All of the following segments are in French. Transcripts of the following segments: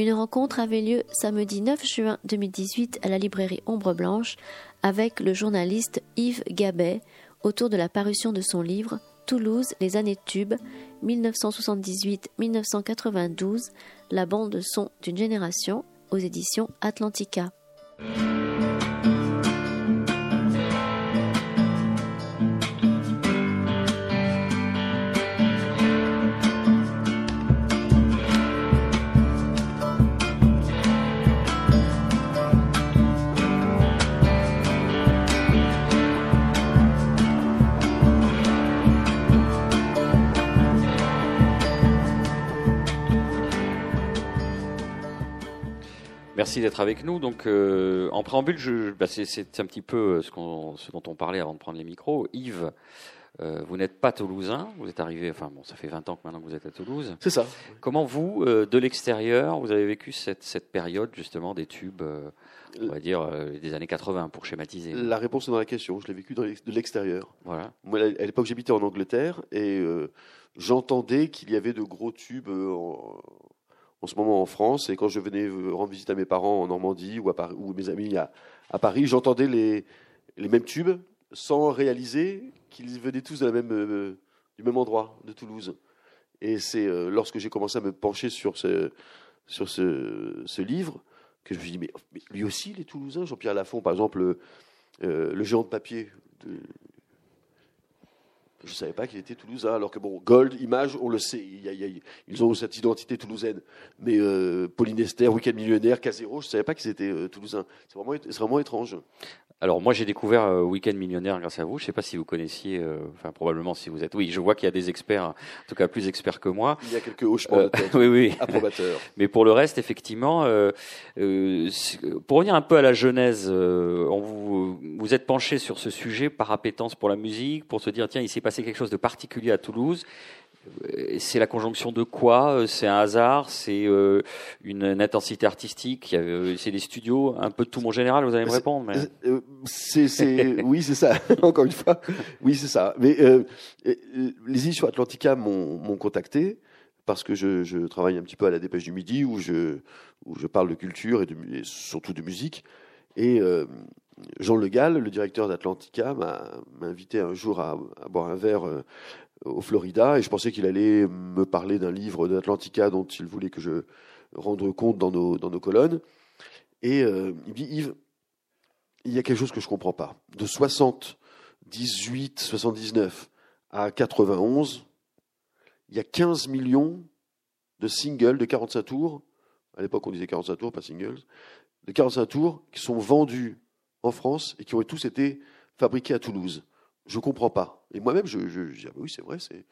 Une rencontre avait lieu samedi 9 juin 2018 à la librairie Ombre Blanche avec le journaliste Yves Gabet autour de la parution de son livre Toulouse, les années tubes, 1978-1992, la bande son d'une génération aux éditions Atlantica. Merci d'être avec nous. Donc, euh, en préambule, je, bah, c'est, un petit peu ce, ce, dont on parlait avant de prendre les micros. Yves, euh, vous n'êtes pas toulousain, vous êtes arrivé, enfin bon, ça fait 20 ans que maintenant que vous êtes à Toulouse. C'est ça. Comment vous, euh, de l'extérieur, vous avez vécu cette, cette période justement des tubes, on va dire des années 80 pour schématiser? La réponse est dans la question. Je l'ai vécu de l'extérieur. Voilà. Moi, à l'époque, j'habitais en Angleterre et j'entendais qu'il y avait de gros tubes en, en ce moment en France. Et quand je venais rendre visite à mes parents en Normandie ou, à Paris, ou mes amis à, Paris, j'entendais les, les mêmes tubes sans réaliser qu'ils venaient tous euh, du même endroit, de Toulouse. Et c'est euh, lorsque j'ai commencé à me pencher sur ce, sur ce, ce, livre que je me suis dit, mais, lui aussi, les Toulousains, Jean-Pierre Lafont, par exemple, euh, le géant de papier je ne savais pas qu'il était toulousain, alors que bon, Gold, Image, on le sait, ils ont cette identité toulousaine. Mais euh, Pauline Esther, Weekend Millionnaire, Casero, je ne savais pas qu'ils étaient euh, toulousains. C'est vraiment, vraiment étrange. Alors moi j'ai découvert euh, Weekend Millionnaire grâce à vous. Je ne sais pas si vous connaissiez, euh, enfin probablement si vous êtes. Oui, je vois qu'il y a des experts, en tout cas plus experts que moi. Il y a quelques hochements de tête. oui, oui. Approbateurs. Mais pour le reste, effectivement, euh, pour revenir un peu à la genèse, on vous vous êtes penché sur ce sujet par appétence pour la musique, pour se dire tiens il s'est passé quelque chose de particulier à Toulouse c'est la conjonction de quoi C'est un hasard C'est euh, une, intensité artistique C'est des studios Un peu de tout mon général, vous allez me répondre. Mais... Euh, c'est, oui, c'est ça. Encore une fois, oui, c'est ça. Mais euh, les îles sur Atlantica m'ont contacté parce que je, je, travaille un petit peu à la Dépêche du Midi où je, où je parle de culture et, de, surtout de musique. Et Jean Le Gall, le directeur d'Atlantica, m'a invité un jour à, à, boire un verre au Florida et je pensais qu'il allait me parler d'un livre d'Atlantica dont il voulait que je rende compte dans nos, dans nos colonnes. Et euh, il dit Yves, il y a quelque chose que je ne comprends pas. De 78, 79 à 91, il y a 15 millions de singles de 45 tours. À l'époque, on disait 45 tours, pas singles. De 45 tours qui sont vendus en France et qui ont tous été fabriqués à Toulouse je comprends pas. Et moi-même, je, dis, ah bah oui, c'est vrai, c'est.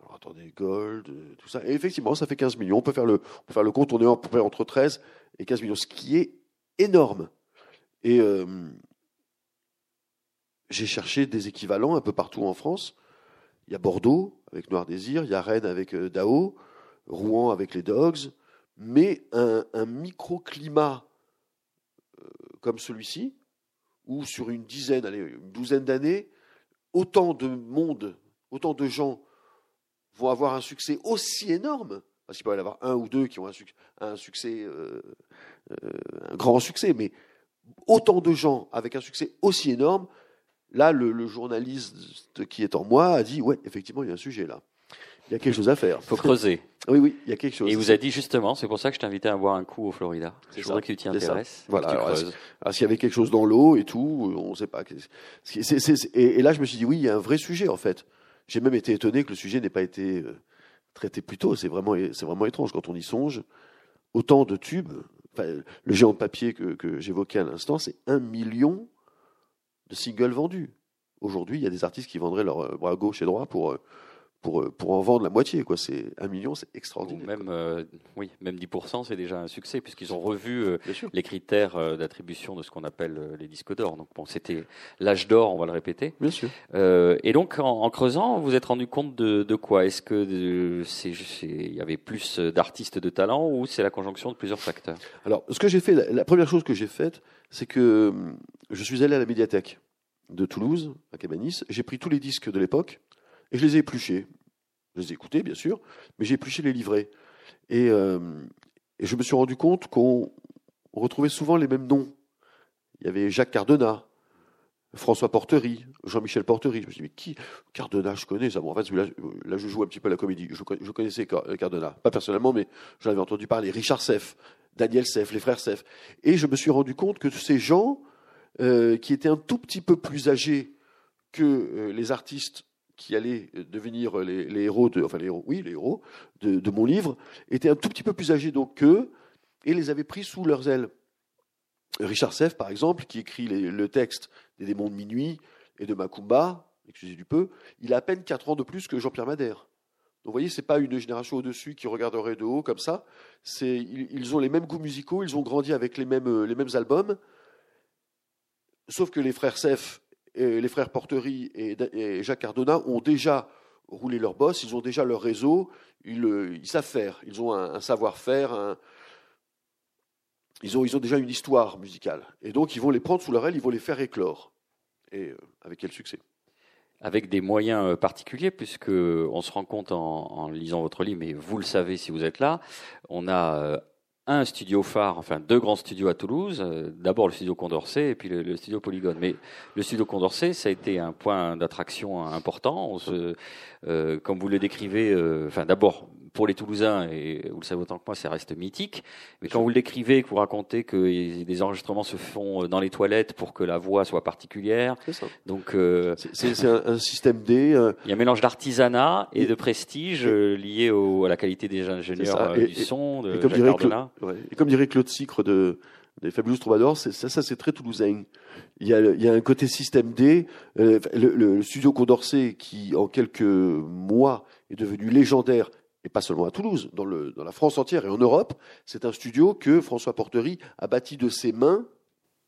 Alors attendez, Gold, euh, tout ça. Et effectivement, ça fait 15 millions. On peut faire le, on faire le compte, on est entre 13 et 15 millions, ce qui est énorme. Et euh, j'ai cherché des équivalents un peu partout en France. Il y a Bordeaux avec Noir Désir, il y a Rennes avec euh, Dao, Rouen avec les Dogs, mais un, un microclimat comme celui-ci, où sur une dizaine, allez, une douzaine d'années, autant de monde, autant de gens vont avoir un succès aussi énorme, parce qu'il peut y en avoir un ou deux qui ont un, succès, euh, euh, un grand succès, mais autant de gens avec un succès aussi énorme, là, le, journaliste qui est en moi a dit, ouais, effectivement, il y a un sujet là. Il y a quelque chose à faire. Il faut creuser. oui, oui, il y a quelque chose. Et il vous a dit justement, c'est pour ça que je t'invitais à boire un coup au Florida. Je voudrais que tu t'y intéresses. Voilà. Alors, s'il y avait quelque chose dans l'eau et tout, on ne sait pas. et, là, je me suis dit, oui, il y a un vrai sujet en fait. J'ai même été étonné que le sujet n'ait pas été euh, traité plus tôt. C'est vraiment, c'est vraiment étrange quand on y songe. Autant de tubes. le géant de papier que, que j'évoquais à l'instant, c'est un million de singles vendus. Aujourd'hui, il y a des artistes qui vendraient leur euh, bras gauche et droit pour euh, pour, euh, pour en vendre la moitié. Quoi. C'est un million, c'est extraordinaire. même, euh, oui, même 10%, c'est déjà un succès, puisqu'ils ont revu euh, les critères d'attribution de ce qu'on appelle les disques d'or. Donc bon, c'était l'âge d'or, on va le répéter. Bien sûr. et donc, en, creusant, vous vous êtes rendu compte de, de quoi? Est-ce que c'est, il y avait plus d'artistes de talent ou c'est la conjonction de plusieurs facteurs? Alors, ce que j'ai fait, la, la première chose que j'ai faite, c'est que je suis allé à la médiathèque de Toulouse, à Cabanis. J'ai pris tous les disques de l'époque et je les ai épluchés. Je les ai écoutés, bien sûr, mais j'ai épluché les livrets. Et, euh, je me suis rendu compte qu'on retrouvait souvent les mêmes noms. Il y avait Jacques Cardona, François Portery, Jean-Michel Portery. Je me suis dit, mais qui Cardona, je connais ça. En fait, là, là, je joue un petit peu à la comédie. Je, je connaissais Cardona. Pas personnellement, mais j'en avais entendu parler. Richard Seff, Daniel Seff, les frères Seff. Et je me suis rendu compte que ces gens, euh, qui étaient un tout petit peu plus âgés que euh, les artistes qui allaient devenir les, héros de, enfin les héros, oui, les héros de, mon livre, étaient un tout petit peu plus âgés donc qu'eux et les avaient pris sous leurs ailes. Richard Seff, par exemple, qui écrit le texte des démons de minuit et de Macumba, excusez du peu, il a à peine 4 ans de plus que Jean-Pierre Madère. Donc vous voyez, ce n'est pas une génération au-dessus qui regarderait de haut comme ça. Ils, ils, ont les mêmes goûts musicaux, ils ont grandi avec les mêmes, euh, les mêmes albums. Sauf que les frères Seff, les frères Portery et, Jacques Cardona ont déjà roulé leur boss, ils ont déjà leur réseau, ils, savent faire, ils ont un, savoir-faire, ils ont, déjà une histoire musicale. Et donc, ils vont les prendre sous leur aile, ils vont les faire éclore. Et euh, avec quel succès? Avec des moyens euh, particuliers, puisque on se rend compte en, lisant votre livre, mais vous le savez si vous êtes là, on a euh, un studio phare, enfin deux grands studios à Toulouse. D'abord le studio Condorcet et puis le, studio Polygone. Mais le studio Condorcet, ça a été un point d'attraction important. Se, comme vous le décrivez, enfin d'abord pour les Toulousains, et vous le savez autant que moi, ça reste mythique. Mais quand vous le décrivez, que vous racontez que les enregistrements se font euh, dans les toilettes pour que la voix soit particulière. C'est ça. Donc, euh, c'est un, système D. Euh, il y a un mélange d'artisanat et, de prestige lié au, à la qualité des ingénieurs du son, de et comme, dirait Claude, et comme dirait Claude Sicre de, des Fabulous Troubadours, ça, ça c'est très toulousain. Il y, a, il y, a, un côté système D. le, le, studio Condorcet, qui en quelques mois est devenu légendaire et pas seulement à Toulouse, dans, la France entière et en Europe, c'est un studio que François Portery a bâti de ses mains,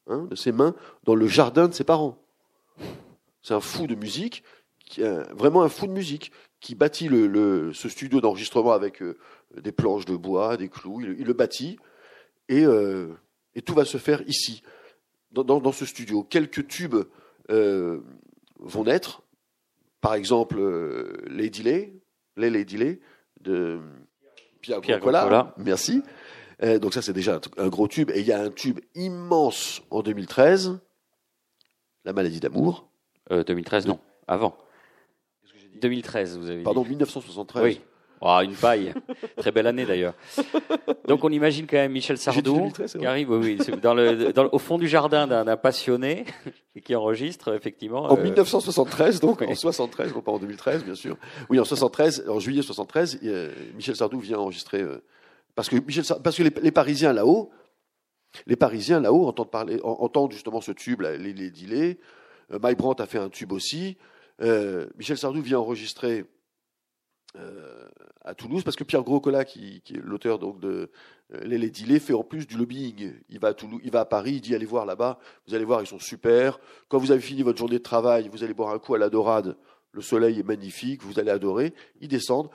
hein, de ses mains, dans le jardin de ses parents. C'est un fou de musique, qui, vraiment un fou de musique, qui bâtit ce studio d'enregistrement avec euh, des planches de bois, des clous, il, le bâtit, et, euh, et, tout va se faire ici, dans, dans, ce studio. Quelques tubes euh, vont naître, par exemple Lady Lay, les Lady Lay, de Pierre, Pierre Merci. Euh, donc ça, c'est déjà un, gros tube. Et il y a un tube immense en 2013, La maladie d'amour. 2013, euh, non. Avant. 2013, vous avez Pardon, dit. 1973. Oui. Oh, une paille. Très belle année d'ailleurs. Donc on imagine quand même Michel Sardou qui arrive oui, dans le, dans, au fond du jardin d'un passionné et qui enregistre effectivement. En 1973, euh, donc en 73, non pas en 2013 bien sûr. Oui, en 73, en juillet 73, Michel Sardou vient enregistrer euh, parce que Michel, parce que les, Parisiens là-haut, les Parisiens là-haut entendent parler, entendent justement ce tube, les, les delay. Euh, Mike Brandt a fait un tube aussi. Michel Sardou vient enregistrer euh, à Toulouse, parce que Pierre Groscola, qui, qui est l'auteur donc de euh, Les Lady fait en plus du lobbying. Il va à Toulouse, il va à Paris, il dit allez voir là-bas, vous allez voir, ils sont super. Quand vous avez fini votre journée de travail, vous allez boire un coup à la dorade. Le soleil est magnifique, vous allez adorer. Ils descendent.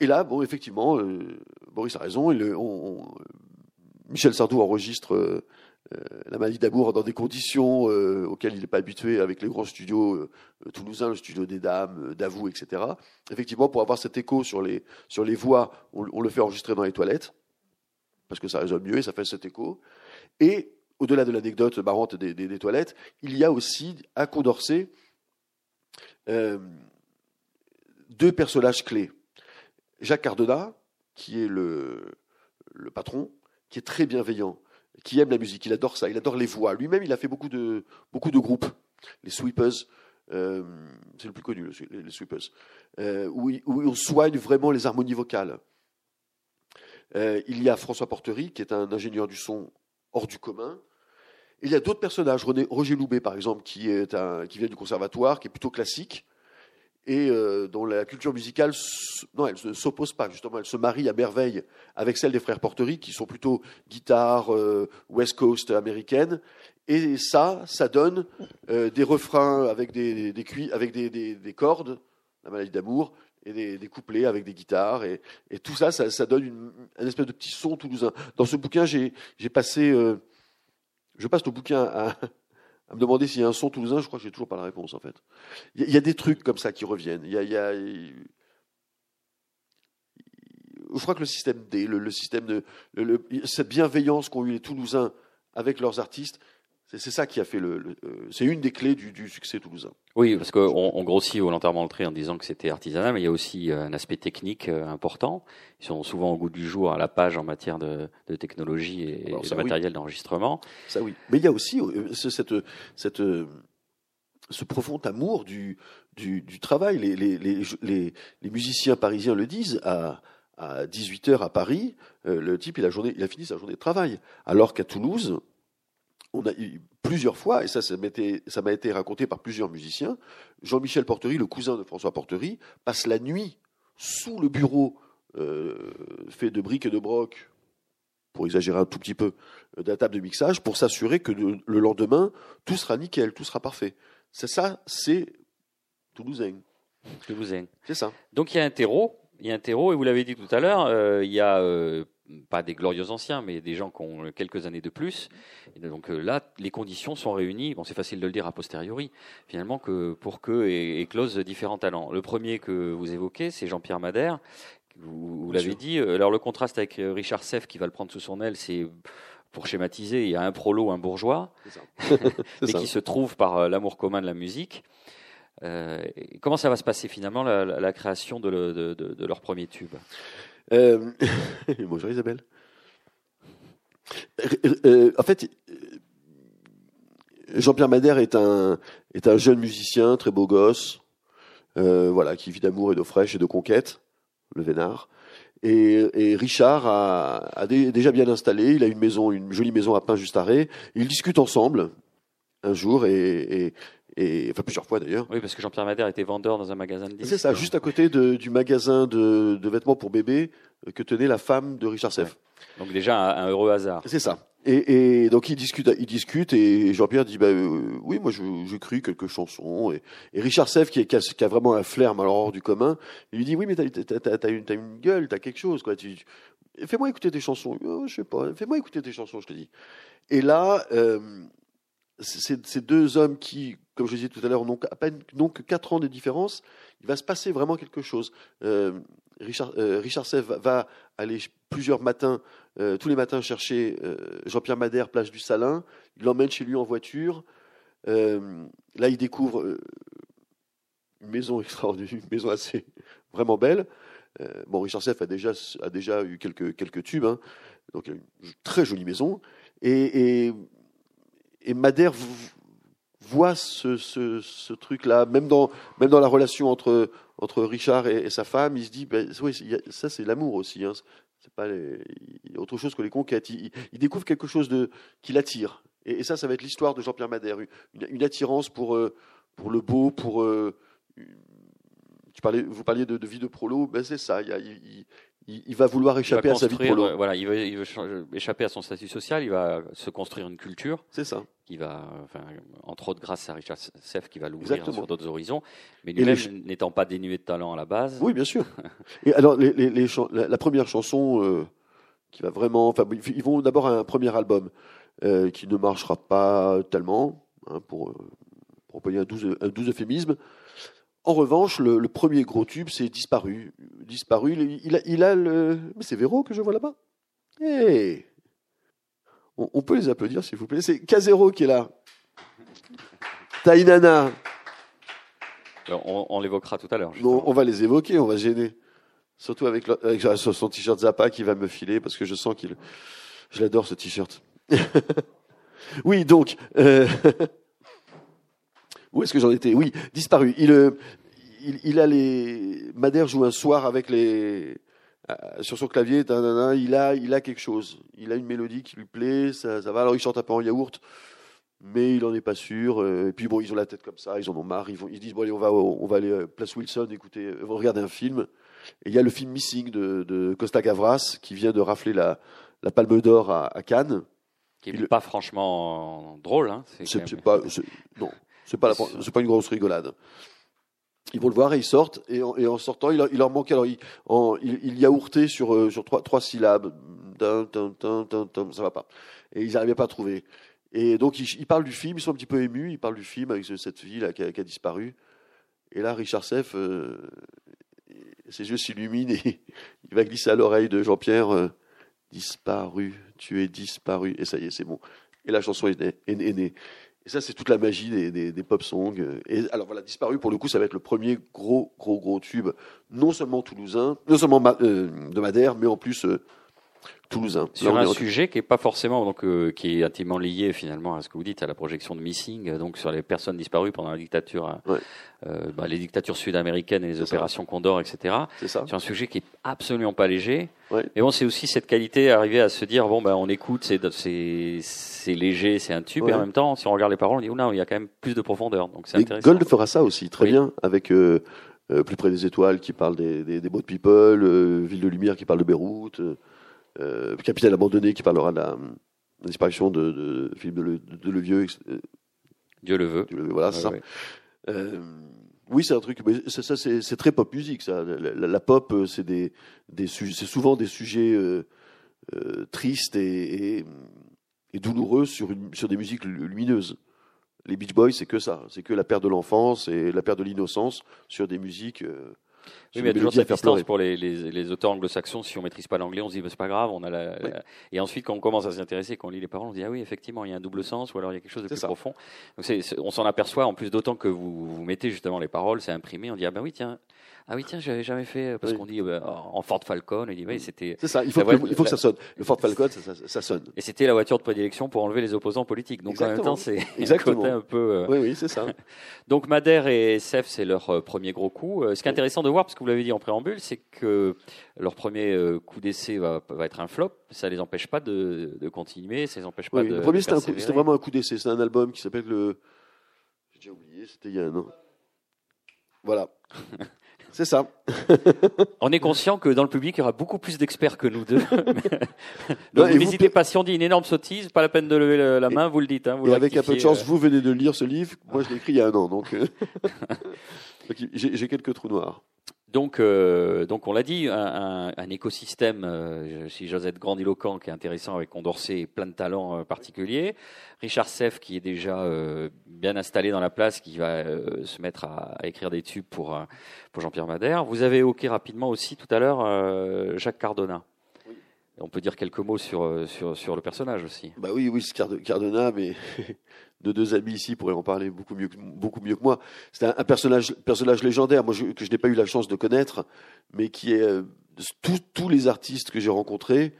Et là, bon, effectivement, euh, Boris a raison. Michel Sardou enregistre la maladie d'amour dans des conditions euh, auxquelles il n'est pas habitué avec les grands studios euh, toulousains, le studio des dames, d'Avou, etc. Effectivement, pour avoir cet écho sur les, voix, on, le fait enregistrer dans les toilettes, parce que ça résonne mieux et ça fait cet écho. Et au-delà de l'anecdote marrante des, des, toilettes, il y a aussi à Condorcet deux personnages clés. Jacques Cardona, qui est le, le patron, qui est très bienveillant, qui aime la musique, il adore ça, il adore les voix. Lui-même, il a fait beaucoup de, beaucoup de groupes, les Sweepers, euh, c'est le plus connu, les, Sweepers, euh, où, on soigne vraiment les harmonies vocales. Euh, il y a François Portery, qui est un ingénieur du son hors du commun. Il y a d'autres personnages, Roger Loubet, par exemple, qui, est qui vient du conservatoire, qui est plutôt classique, et euh, dont la culture musicale, non, elle ne s'oppose pas, justement, elle se marie à merveille avec celle des frères Portery, qui sont plutôt guitare euh, West Coast américaine. Et ça, ça donne euh, des refrains avec des, des, avec des, des, cordes, la maladie d'amour, et des, couplets avec des guitares. Et, et tout ça, ça, ça donne une, un espèce de petit son toulousain. Dans ce bouquin, j'ai passé... je passe le bouquin à, à me demander s'il y a un son toulousain, je crois que j'ai toujours pas la réponse en fait. Il y, a des trucs comme ça qui reviennent. Il y a, je crois que le système D, cette bienveillance qu'ont eu les Toulousains avec leurs artistes, c'est ça qui a fait le. le- euh, c'est une des clés du, du succès toulousain. Oui, parce qu'on on grossit volontairement le trait en disant que c'était artisanal, mais il y a aussi euh, un aspect technique euh, important. Ils sont souvent au goût du jour à la page en matière de, de technologie et, Alors et ça, de oui. matériel d'enregistrement. Ça oui. Mais il y a aussi ce, cette, cette, ce profond amour du, du, du travail. Les, les, les, les, les musiciens parisiens le disent. À, à 18 h à Paris, euh, le type il a, journée, il a fini sa journée de travail. Alors qu'à Toulouse, on a eu plusieurs fois, et ça, ça m'a été, raconté par plusieurs musiciens, Jean-Michel Portery, le cousin de François Portery, passe la nuit sous le bureau euh, fait de briques et de broc, pour exagérer un tout petit peu, euh, de la table de mixage, pour s'assurer que le, le lendemain, tout sera nickel, tout sera parfait. C'est ça, c'est Toulousain. Toulousain. C'est ça. Donc il y a un terreau, il y a un terreau, et vous l'avez dit tout à l'heure, euh, il y a euh, pas des glorieux anciens, mais des gens qui ont quelques années de plus. Et donc euh, là, les conditions sont réunies. Bon, c'est facile de le dire a posteriori, finalement, que pour que éclosent différents talents. Le premier que vous évoquez, c'est Jean-Pierre Madère. Vous, l'avez dit. Euh, Alors le contraste avec euh, Richard Seff, qui va le prendre sous son aile, c'est pour schématiser, il y a un prolo, un bourgeois mais qui se trouvent par l'amour commun de la musique. Euh, comment ça va se passer finalement la, la- la création de, le- de- de- de leur premier tube? Euh, bonjour Isabelle. Euh, euh, en fait, euh, Jean-Pierre Madère est un, est un jeune musicien, très beau gosse, euh, voilà, qui vit d'amour et d'eau fraîche et de conquête, le vénard. Et, et Richard a, a dé- déjà bien installé, il a une maison, une jolie maison à Pin juste arrêt. Ils discutent ensemble un jour et, et, et- enfin plusieurs fois d'ailleurs. Oui, parce que Jean-Pierre Madère était vendeur dans un magasin de disques. C'est ça, juste à côté de- du magasin de, de vêtements pour bébé euh, que tenait la femme de Richard Seff. Donc déjà un, un heureux hasard. C'est ça. Et, et donc ils discutent, ils discutent et Jean-Pierre dit bah euh, oui moi je- j'écris quelques chansons et, et Richard Seff qui, qui a, qui a vraiment un flair alors hors du commun il lui dit oui mais t'as une, une gueule t'as quelque chose quoi tu, fais-moi écouter tes chansons Oh, je sais pas fais-moi écouter tes chansons je te dis et là euh, ces deux hommes qui comme je disais tout à l'heure n'ont à peine que quatre ans de différence il va se passer vraiment quelque chose euh, Richard euh, va, aller plusieurs matins euh, tous les matins chercher euh, Jean-Pierre Madère, place du Salin. Il l'emmène chez lui en voiture. Là, il découvre une maison extraordinaire, une maison assez vraiment belle. Bon, Richard Seff a déjà, eu quelques, quelques tubes, hein. donc une très jolie maison. Et, Madère voit ce, ce, truc-là, même dans, même dans la relation entre, entre Richard et, sa femme, il se dit, ben, oui, ça c'est l'amour aussi. Hein. C'est pas autre chose que les conquêtes. Il, il- découvre quelque chose de, qui l'attire. Et, ça, ça va être l'histoire de Jean-Pierre Madère. Une, attirance pour, euh, pour le beau, pour. euh, tu parlais, vous parliez de, vie de prolo, ben c'est ça. Il- va vouloir va échapper à sa vie prolo. euh, voilà, il veut, il veut changer- échapper à son statut social. Il va se construire une culture C'est ça. qui va, enfin, entre autres grâce à Richard Seff, qui va l'ouvrir sur d'autres horizons. Mais lui-même les- n'étant pas dénué de talent à la base. Oui, bien sûr. Et alors, les, les- les chan- la, la première chanson euh, qui va vraiment. Enfin, ils vont d'abord à un premier album euh, qui ne marchera pas tellement, hein, pour, pour employer un doux, un doux euphémisme. En revanche, le, le premier gros tube, c'est Disparu. Disparu, il, il a, il a le. Mais c'est Véro que je vois là-bas Hey on, on peut les applaudir, s'il vous plaît. C'est Casero qui est là. Tainana. Alors, On, on l'évoquera tout à l'heure. Non, on va les évoquer, on va gêner. Surtout avec, le- avec son t-shirt Zappa qui va me filer parce que je sens qu'il. Je l'adore ce t-shirt. oui, donc. euh, Où est-ce que j'en étais? Oui, disparu. Il, euh, il, il a les. Madère joue un soir avec les. euh, sur son clavier, il a, il a quelque chose. Il a une mélodie qui lui plaît, ça, ça va. Alors il chante un peu en yaourt, mais il en est pas sûr. euh, Et puis bon, ils ont la tête comme ça, ils en ont marre. Ils, vont, ils se disent bon allez, on va, on va aller euh, place Wilson, écouter, euh, regarder un film. Et il y a le film Missing de, de Costa Gavras qui vient de rafler la, la Palme d'Or à, à Cannes. qui n'est pas franchement drôle. Hein. C'est même- pas, non, c'est pas, la- c'est pas une grosse rigolade. Ils vont le voir et ils sortent. Et en, et en sortant, il leur, il leur manque alors il, en, il, il yaourtait sur euh, sur trois, trois syllabes. Dun, dun, dun, ça va pas. Et ils n'arrivaient pas à trouver. Et donc ils, ils parlent du film. Ils sont un petit peu émus. Ils parlent du film avec ce- cette fille là qui a, qui a disparu. Et là, Richard Seff, euh, ses yeux s'illuminent et il va glisser à l'oreille de Jean-Pierre euh, Disparu, tu es disparu. Et ça y est, c'est bon. Et la chanson est née. est née. Et ça, c'est toute la magie des, des, pop songs. Et alors voilà, Disparu, pour le coup, ça va être le premier gros, gros, gros tube, non seulement toulousain, non seulement euh, de Madère, mais en plus euh, toulousain. Sur un sujet qui est pas forcément donc euh, qui est intimement lié finalement à ce que vous dites à la projection de Missing donc sur les personnes disparues pendant la dictature Ouais. euh, bah, les dictatures sud-américaines et les ça. opérations Condor etc. C'est ça. Sur un sujet qui est absolument pas léger. Ouais. Mais bon c'est aussi cette qualité arriver à se dire bon bah on écoute c'est léger c'est un tube et en même temps si on regarde les paroles on dit oh non il y a quand même plus de profondeur donc c'est Et intéressant. Gold fera ça aussi très Oui. bien avec euh, Plus près des étoiles qui parle des, des, des boat people, Ville de lumière qui parle de Beyrouth, euh, euh, Capitaine abandonné qui parlera de la, la disparition de, de Philippe de, de Levieux. ex- euh, Dieu le veut. Voilà, c'est Ouais, ça. ouais. Euh, oui, c'est un truc, mais ça, ça, c'est très pop musique. Ça. La, la- la pop, euh, c'est des, des sujets- c'est souvent des sujets euh, euh, tristes et, et, et douloureux sur, une, sur des musiques lu- lumineuses. Les Beach Boys, c'est que ça, c'est que la perte de l'enfance et la perte de l'innocence sur des musiques. euh, Oui, mais il y a toujours cette distance pour les, les, les auteurs anglo-saxons. Si on maîtrise pas l'anglais, on se dit bah, c'est pas grave. On a la, Oui. la- Et ensuite, quand on commence à s'y intéresser, quand on lit les paroles, on se dit ah oui, effectivement, il y a un double sens, ou alors il y a quelque chose de plus ça. profond. Donc on s'en aperçoit. En plus, d'autant que vous, vous mettez justement les paroles, c'est imprimé. On dit ah ben oui, tiens, ah oui tiens, j'avais jamais fait parce Oui. qu'on dit euh, en Ford Falcon. On dit oui, c'était C'est ça, il faut, que, il faut que ça sonne. Le Ford Falcon, ça, ça- ça sonne. et c'était la voiture de prédilection pour enlever les opposants politiques. Donc en même Exactement. temps, c'est un Exactement. côté un peu. euh, Oui, oui, c'est ça. Donc Madère et SF, c'est leur euh, premier gros coup. Ce qui est intéressant de parce que vous l'avez dit en préambule, c'est que leur premier euh, coup d'essai va, va être un flop. Ça les empêche pas de, de continuer, ça les empêche pas Oui, de. le premier, c'était vraiment un coup d'essai. C'est un album qui s'appelle le. J'ai déjà oublié, c'était il y a un an. Voilà. C'est ça. On est conscient que dans le public, il y aura beaucoup plus d'experts que nous deux. Donc n'hésitez pas, si on dit une énorme sottise, pas la peine de lever le- la main, vous le dites. Hein, vous Et le avec un peu de chance, euh. vous venez de lire ce livre. Moi, je l'ai écrit il y a un an, donc. euh, donc, j'ai quelques trous noirs. Donc, euh, donc on l'a dit, un, un- un écosystème, euh, si j'ose être grandiloquent, qui est intéressant avec Condorcet et plein de talents euh, particuliers. Richard Seff qui est déjà euh, bien installé dans la place, qui va se mettre à, à écrire des tubes pour, pour Jean-Pierre Madère. Vous avez évoqué rapidement aussi tout à l'heure Jacques Cardona. Oui. On peut dire quelques mots sur, sur, sur le personnage aussi. Bah oui, oui, Cardona, mais de deux amis ici pourraient en parler beaucoup mieux beaucoup mieux que moi. C'est un, personnage, personnage légendaire, moi, que je n'ai pas eu la chance de connaître, mais qui est. euh, tous- les artistes que j'ai rencontrés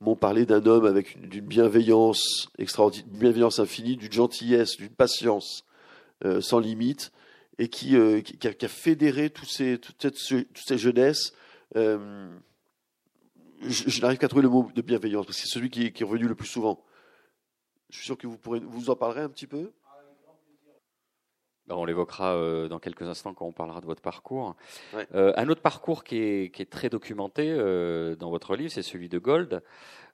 m'ont parlé d'un homme avec une, d'une bienveillance extraordinaire, bienveillance infinie, d'une gentillesse, d'une patience euh, sans limite, et qui, euh, a, fédéré tous ces, toute, cette, toute cette jeunesse. euh, je, je n'arrive qu'à trouver le mot de bienveillance, parce que c'est celui qui est revenu le plus souvent. Je suis sûr que vous pourrez vous en parlerez un petit peu. Ben, on l'évoquera euh, dans quelques instants quand on parlera de votre parcours. Ouais. Euh, un autre parcours qui est, qui est très documenté euh, dans votre livre, c'est celui de Gold.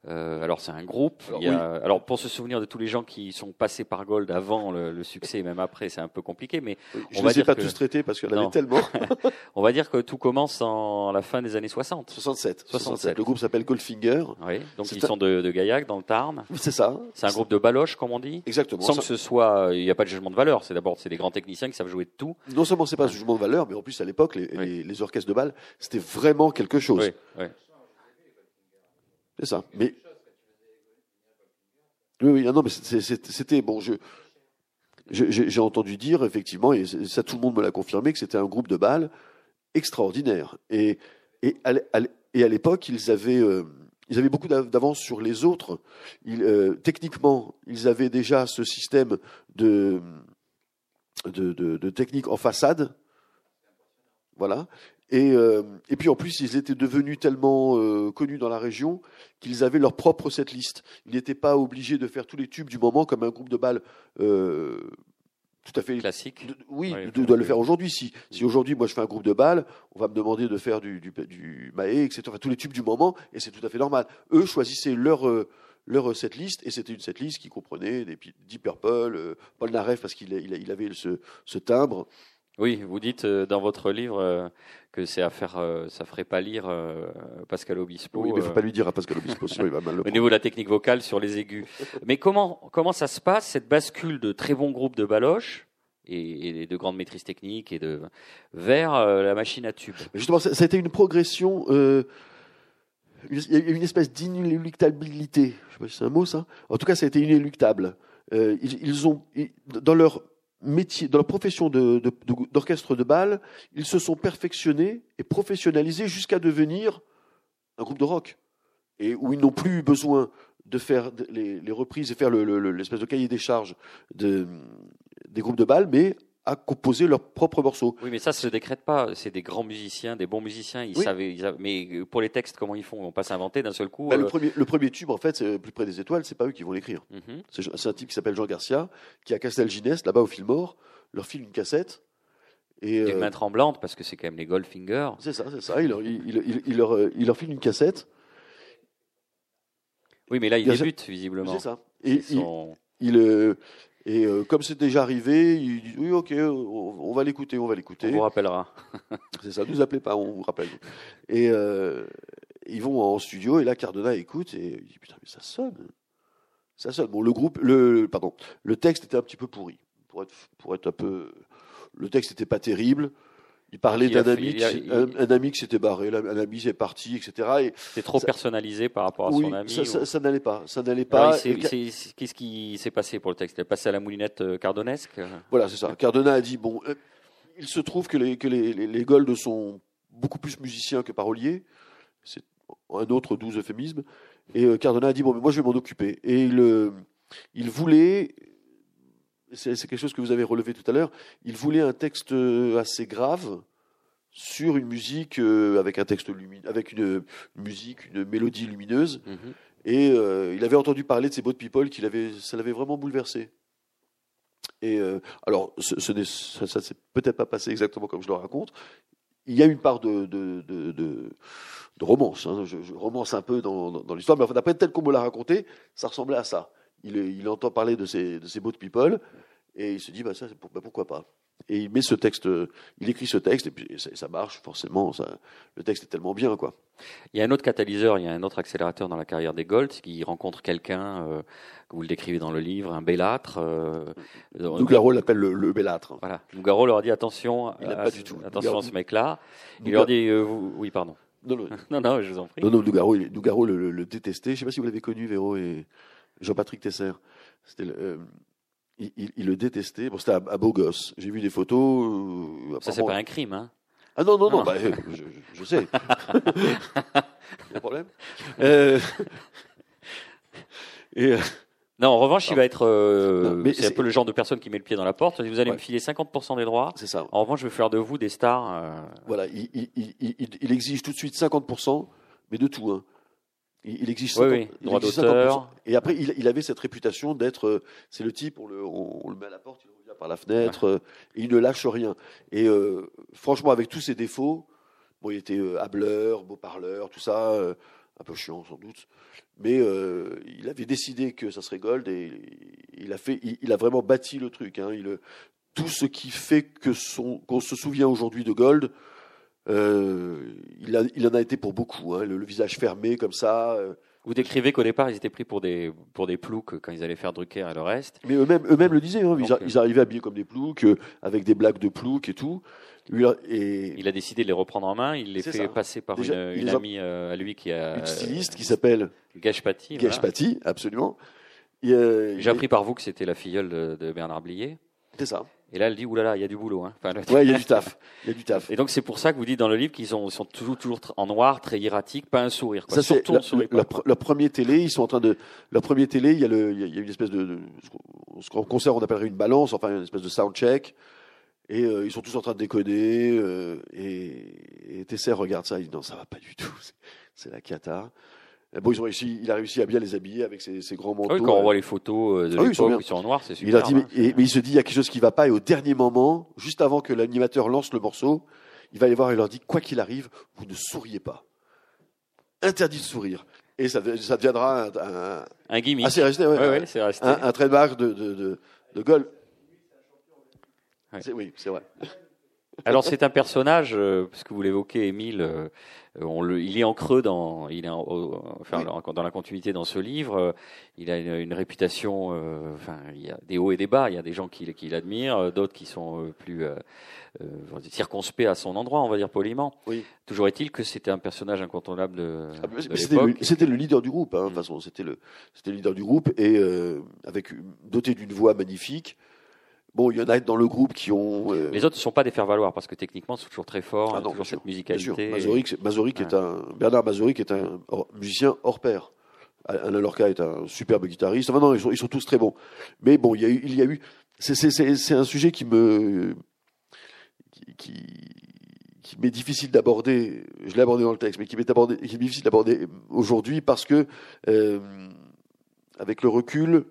Euh, alors c'est un groupe. Alors, il y a- alors pour se souvenir de tous les gens qui sont passés par Gold avant le, le succès et même après, c'est un peu compliqué. Mais Oui, je On ne les ai pas que- tous traités parce qu'il y en avait tellement. on va dire que tout commence en la fin des années 60. 67. 67. Le groupe s'appelle Goldfinger. Oui. Donc ils un- sont de, de Gaillac dans le Tarn. C'est ça. C'est un groupe de baloches, comme on dit. Exactement. Sans que ce soit, il n'y a pas de jugement de valeur. C'est d'abord c'est des grands techniciens qui savent jouer de tout. Non seulement c'est pas un jugement de valeur, mais en plus à l'époque, les, Oui. les- les orchestres de bal, c'était vraiment quelque chose. Oui, oui. C'est ça. Mais oui, oui, non, mais c'était bon. Je j'ai entendu dire effectivement, et ça tout le monde me l'a confirmé, que c'était un groupe de bal extraordinaire. Et et à l'époque, ils avaient euh, ils avaient beaucoup d'av- d'avance sur les autres. Euh, techniquement, ils avaient déjà ce système de de, de, de technique en façade. Voilà. Et, euh, et puis en plus, ils étaient devenus tellement euh, connus dans la région qu'ils avaient leur propre setlist. Ils n'étaient pas obligés de faire tous les tubes du moment comme un groupe de balles euh, tout à fait Classique. de- oui, Ouais, de- doit le faire aujourd'hui. Si, si aujourd'hui, moi, je fais un groupe de balles, on va me demander de faire du, du, du Mahé, etc. Enfin, tous les tubes du moment, et c'est tout à fait normal. Eux choisissaient leur, euh, leur setlist, et c'était une setlist qui comprenait des Deep Purple, euh, Paul Naref, parce qu'il il avait ce, ce timbre. Oui, vous dites euh, dans votre livre euh, que c'est à faire, euh, ça ferait pas lire euh, Pascal Obispo. oui, mais faut pas lui dire à Pascal Obispo, sinon il va mal le au niveau de la technique vocale sur les aigus. Mais comment comment ça se passe cette bascule de très bons groupes de baloches et, et de grande maîtrise technique et de vers euh, la machine à tube? Justement, ça, ça a été une progression. euh, une- il y a eu une espèce d'inéluctabilité. Je sais pas si c'est un mot ça. En tout cas, ça a été inéluctable. Euh, ils, ils ont, ils- dans leur métier, dans leur profession de- de- de- d'orchestre de, bal, ils se sont perfectionnés et professionnalisés jusqu'à devenir un groupe de rock. Et où ils n'ont plus besoin de faire les, reprises et faire le- le- le- l'espèce de cahier des charges de, des groupes de bal, mais à composer leurs propres morceaux. Oui, mais ça se décrète pas. C'est des grands musiciens, des bons musiciens. Ils Oui. savaient, ils avaient- mais euh, pour les textes, comment ils font? Ils vont pas s'inventer d'un seul coup. Bah, le, euh, premier, le premier tube, en fait, c'est plus près des étoiles, c'est pas eux qui vont l'écrire. mhm. C'est c'est un type qui s'appelle Jean Garcia, qui à Castelginest, là-bas au Fillmore, leur file une cassette. Et D'une euh, main tremblante parce que c'est quand même les Goldfinger. c'est ça, c'est ça. Il leur, il, il- il- il leur, euh, il leur file une cassette. Oui, mais là sûr. débutent visiblement. C'est ça. Et Ils il, sont- il, euh, et euh, comme c'est déjà arrivé, il dit oui, ok, on, on va l'écouter, on va On l'écouter. vous rappellera. C'est ça. Ne nous appelez pas, on vous rappelle. Et euh, ils vont en studio et là Cardona écoute et il dit putain mais ça sonne, ça sonne. Bon le groupe, le pardon, le texte était un petit peu pourri pour être pour être un peu. Le texte était pas terrible. Il parlait d'un ami, qui- un, un ami qui s'était barré, un ami est parti, etc. Et C'est trop Ça- personnalisé par rapport à oui, son ami. ça, ou- ça- ça n'allait pas, ça n'allait pas. Qu'est-ce qui s'est passé pour le texte? Il est passé à la moulinette euh, cardonesque? Voilà, c'est ça. Cardona a dit bon, euh, il se trouve que les que les, les, les Gold sont beaucoup plus musiciens que paroliers. C'est un autre doux euphémisme. Et euh, Cardona a dit bon, mais moi je vais m'en occuper. Et il euh, il voulait, c'est quelque chose que vous avez relevé tout à l'heure, il voulait un texte euh, assez grave sur une musique euh, avec un texte lumineux, avec une musique, une mélodie lumineuse. Mhm. Et euh, il avait entendu parler de ces Boat People qu'il avait, ça l'avait vraiment bouleversé. Et euh, alors, ce, ce ça, ça s'est peut-être pas passé exactement comme je le raconte. Il y a une part de, de, de, de- de romance. hein. Je, je romance un peu dans, dans, dans l'histoire, mais enfin, d'après tel qu'on me l'a raconté, ça ressemblait à ça. Il, il entend parler de ces, de ces Boat People et il se dit bah, ça, pour- bah, pourquoi pas. Et il met ce texte, euh, il écrit ce texte et puis et ça, ça marche forcément. Ça, le texte est tellement bien, quoi. Il y a un autre catalyseur, il y a un autre accélérateur dans la carrière des Gold qui rencontre quelqu'un, euh, que vous le décrivez dans le livre, un bellâtre. Euh, Nougaro l'appelle le, le bellâtre. Voilà. Nougaro leur dit attention, Il aime à, pas du tout. attention à ce mec-là. Il leur dit, euh, vous- oui, pardon. Non, non, Non, non, je vous en prie. Non, non, Nougaro, il- Nougaro le, le- le détestait. Je ne sais pas si vous l'avez connu, Véro et Jean-Patrick Tesser. Euh, il, il- il le détestait. Bon, c'était un, un beau gosse. J'ai vu des photos. euh, Ça, c'est pas un crime, hein. Ah non, non, non, Non. bah, euh, je, sais. Il y a un problème Et, Non, en revanche, il va être. euh, c'est un peu le genre de personne qui met le pied dans la porte. Vous allez Ouais. me filer 50% des droits. c'est ça. En revanche, je vais faire de vous des stars. euh, Voilà, il, il- il- il- il exige tout de suite 50%, mais de tout. Hein. Il, il exige Oui, 50%. oui, il droit d'auteur. 50%. Et après, il, il avait cette réputation d'être. euh, c'est le type, on le, on, on le met à la porte, il revient par la fenêtre, euh, et il ne lâche rien. Et euh, franchement, avec tous ses défauts, bon, il était euh, hableur, beau parleur, tout ça, euh, un peu chiant sans doute, mais il avait décidé que ça serait Gold et il a, fait, il, il a vraiment bâti le truc. Hein. Il, tout ce qui fait que son, qu'on se souvient aujourd'hui de Gold, euh, il, a, il en a été pour beaucoup. Hein. Le, le visage fermé comme ça. euh, Vous décrivez qu'au départ, ils étaient pris pour des, pour des ploucs quand ils allaient faire Drucker et le reste. Mais eux-mêmes, eux-mêmes le disaient. Hein. Ils, a- Donc, ils arrivaient habillés comme des ploucs, euh, avec des blagues de ploucs et tout. Et Il a décidé de les reprendre en main. Il les fait ça. passer par Déjà, une, a- amie euh, à lui qui a. une styliste qui s'appelle voilà. Gage Paty, absolument. J'ai appris par vous que c'était la filleule de, de Bernard Blier. C'est ça. Et là, elle dit oulala, il y a du boulot. Hein. Enfin, le- Ouais, il y a du taf. Il y a du taf. Et donc, c'est pour ça que vous dites dans le livre qu'ils sont, sont toujours, toujours en noir, très hiératiques, pas un sourire. Quoi. Ça, c'est la, ne sourit la- première télé. Ils sont en train de. La première télé, il y a, le, il y a, une espèce de. de- ce qu'en concert, on appellerait une balance, enfin, une espèce de soundcheck. Et euh, ils sont tous en train de déconner. euh, et, et Tesser regarde ça. Il dit non, ça va pas du tout. C'est la cata. Bon, ils ont réussi, il a réussi à bien les habiller avec ses, ses grands manteaux. Ah oui, quand on euh, voit les photos euh, de Ah oui, ils sont l'époque ils sont en noir, c'est super. il a dit, mais, et- mais il se dit, il y a quelque chose qui va pas, et au dernier moment, juste avant que l'animateur lance le morceau, il va les voir et il leur dit, quoi qu'il arrive, vous ne souriez pas. Interdit de sourire. Et ça, ça deviendra un, un, Un gimmick. assez resté, ouais, Ouais, c'est resté. un, un trademark de, de, de, de Gaulle. C'est- Oui, c'est vrai. Alors c'est un personnage, euh, parce que vous l'évoquez, Émile, euh, on le, il est en creux dans, il est en- au- enfin, dans la continuité dans ce livre. euh, Il a une, une réputation, euh, enfin, il y a des hauts et des bas. Il y a des gens qui, qui l'admirent, euh, d'autres qui sont plus circonspects à son endroit, on va dire poliment. Oui. Toujours est-il que c'était un personnage incontournable de, Ah, de C'était le, le leader du groupe, hein, de toute Mm. façon, c'était le, c'était le leader du groupe et euh, avec doté d'une voix magnifique. Bon, il y en a dans le groupe qui ont. euh, Les autres ne sont pas des faire-valoir parce que techniquement, c'est toujours très fort, Ah non, toujours sûr, cette musicalité. Mazorik, c'est- Mazorik est un Bernard Mazorik est un musicien hors pair. Alain Lorca est un superbe guitariste. Enfin, non, ils sont, ils sont tous très bons. Mais bon, il y a eu, il y a eu. C'est, un sujet qui me, qui, qui, qui m'est difficile d'aborder. Je l'ai abordé dans le texte, mais qui m'est abordé, qui est difficile d'aborder aujourd'hui parce que, euh, avec le recul,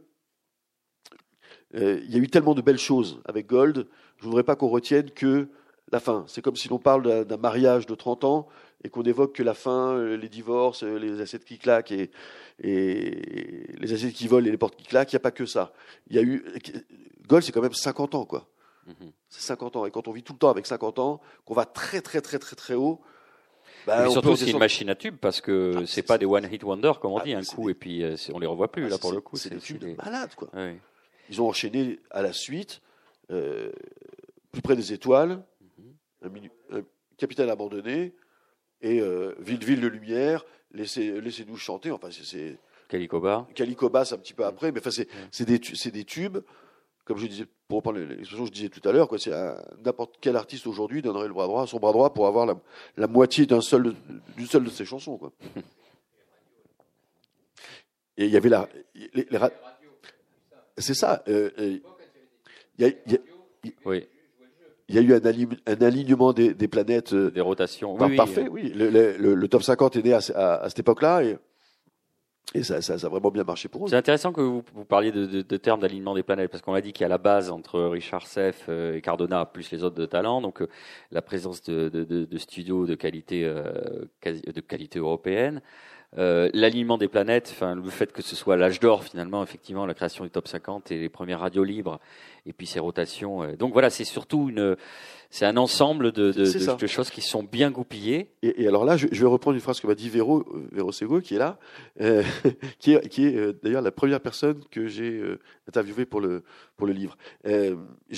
il y a eu tellement de belles choses avec Gold. Je voudrais pas qu'on retienne que la fin. C'est comme si l'on parle d'un- mariage de 30 ans et qu'on évoque que la fin, euh, les divorces, euh, les assiettes qui claquent et, et les assiettes qui volent et les portes qui claquent. Il n'y a pas que ça. Il y a eu Gold, c'est quand même 50 ans, quoi. Mhm. C'est 50 ans. Et quand on vit tout le temps avec 50 ans, qu'on va très très très très très haut, bah, Mais surtout, c'est une machine à tube parce que Ah, c'est pas des one hit wonder comme on Ah, dit un coup des- et puis euh, on les revoit plus Ah, là c'est- pour le coup. c'est des tubes de des- malades, quoi. Oui. Ils ont enchaîné à la suite, euh, plus près des étoiles, Mhm. un, capitaine abandonné et euh, ville ville de lumière. Laissez, laissez-nous chanter. Enfin, c'est- c'est Calicoba. Calico Bass un petit peu après, mais enfin, c'est, c'est des, tu- c'est des tubes. Comme je disais, pour reprendre l'expression que je disais tout à l'heure, quoi, c'est n'importe quel artiste aujourd'hui donnerait le bras droit, son bras droit pour avoir la, la moitié d'un seul, d'une seule de ses chansons, quoi. Et il y avait la, les, les ra- c'est ça. euh, euh, Il y, a, il y a- Oui, il y a eu un, ali- un alignement des, des planètes euh, des rotations. par- Oui, parfait, oui. Le, le- le- le top 50 est né à, à- à cette époque-là et, et ça, ça- ça a vraiment bien marché pour eux. C'est intéressant que vous, vous parliez de, de- de termes d'alignement des planètes, parce qu'on a dit qu'il y a la base entre Richard Seff et Cardona, plus les autres de talent, donc la présence de, de, de- de studios de qualité, euh, quasi- de qualité européenne, Euh, l'alignement des planètes, enfin le fait que ce soit l'âge d'or finalement, effectivement, la création du top 50 et les premières radios libres, et puis ces rotations. euh. donc voilà, c'est surtout une, c'est un ensemble de, de, de- choses qui sont bien goupillées. Et, et alors là, je, je vais reprendre une phrase que m'a dit Véro, euh, Véro Sego, qui est là, euh, qui est, qui est euh, d'ailleurs la première personne que j'ai euh, interviewée pour le, pour le livre. Euh,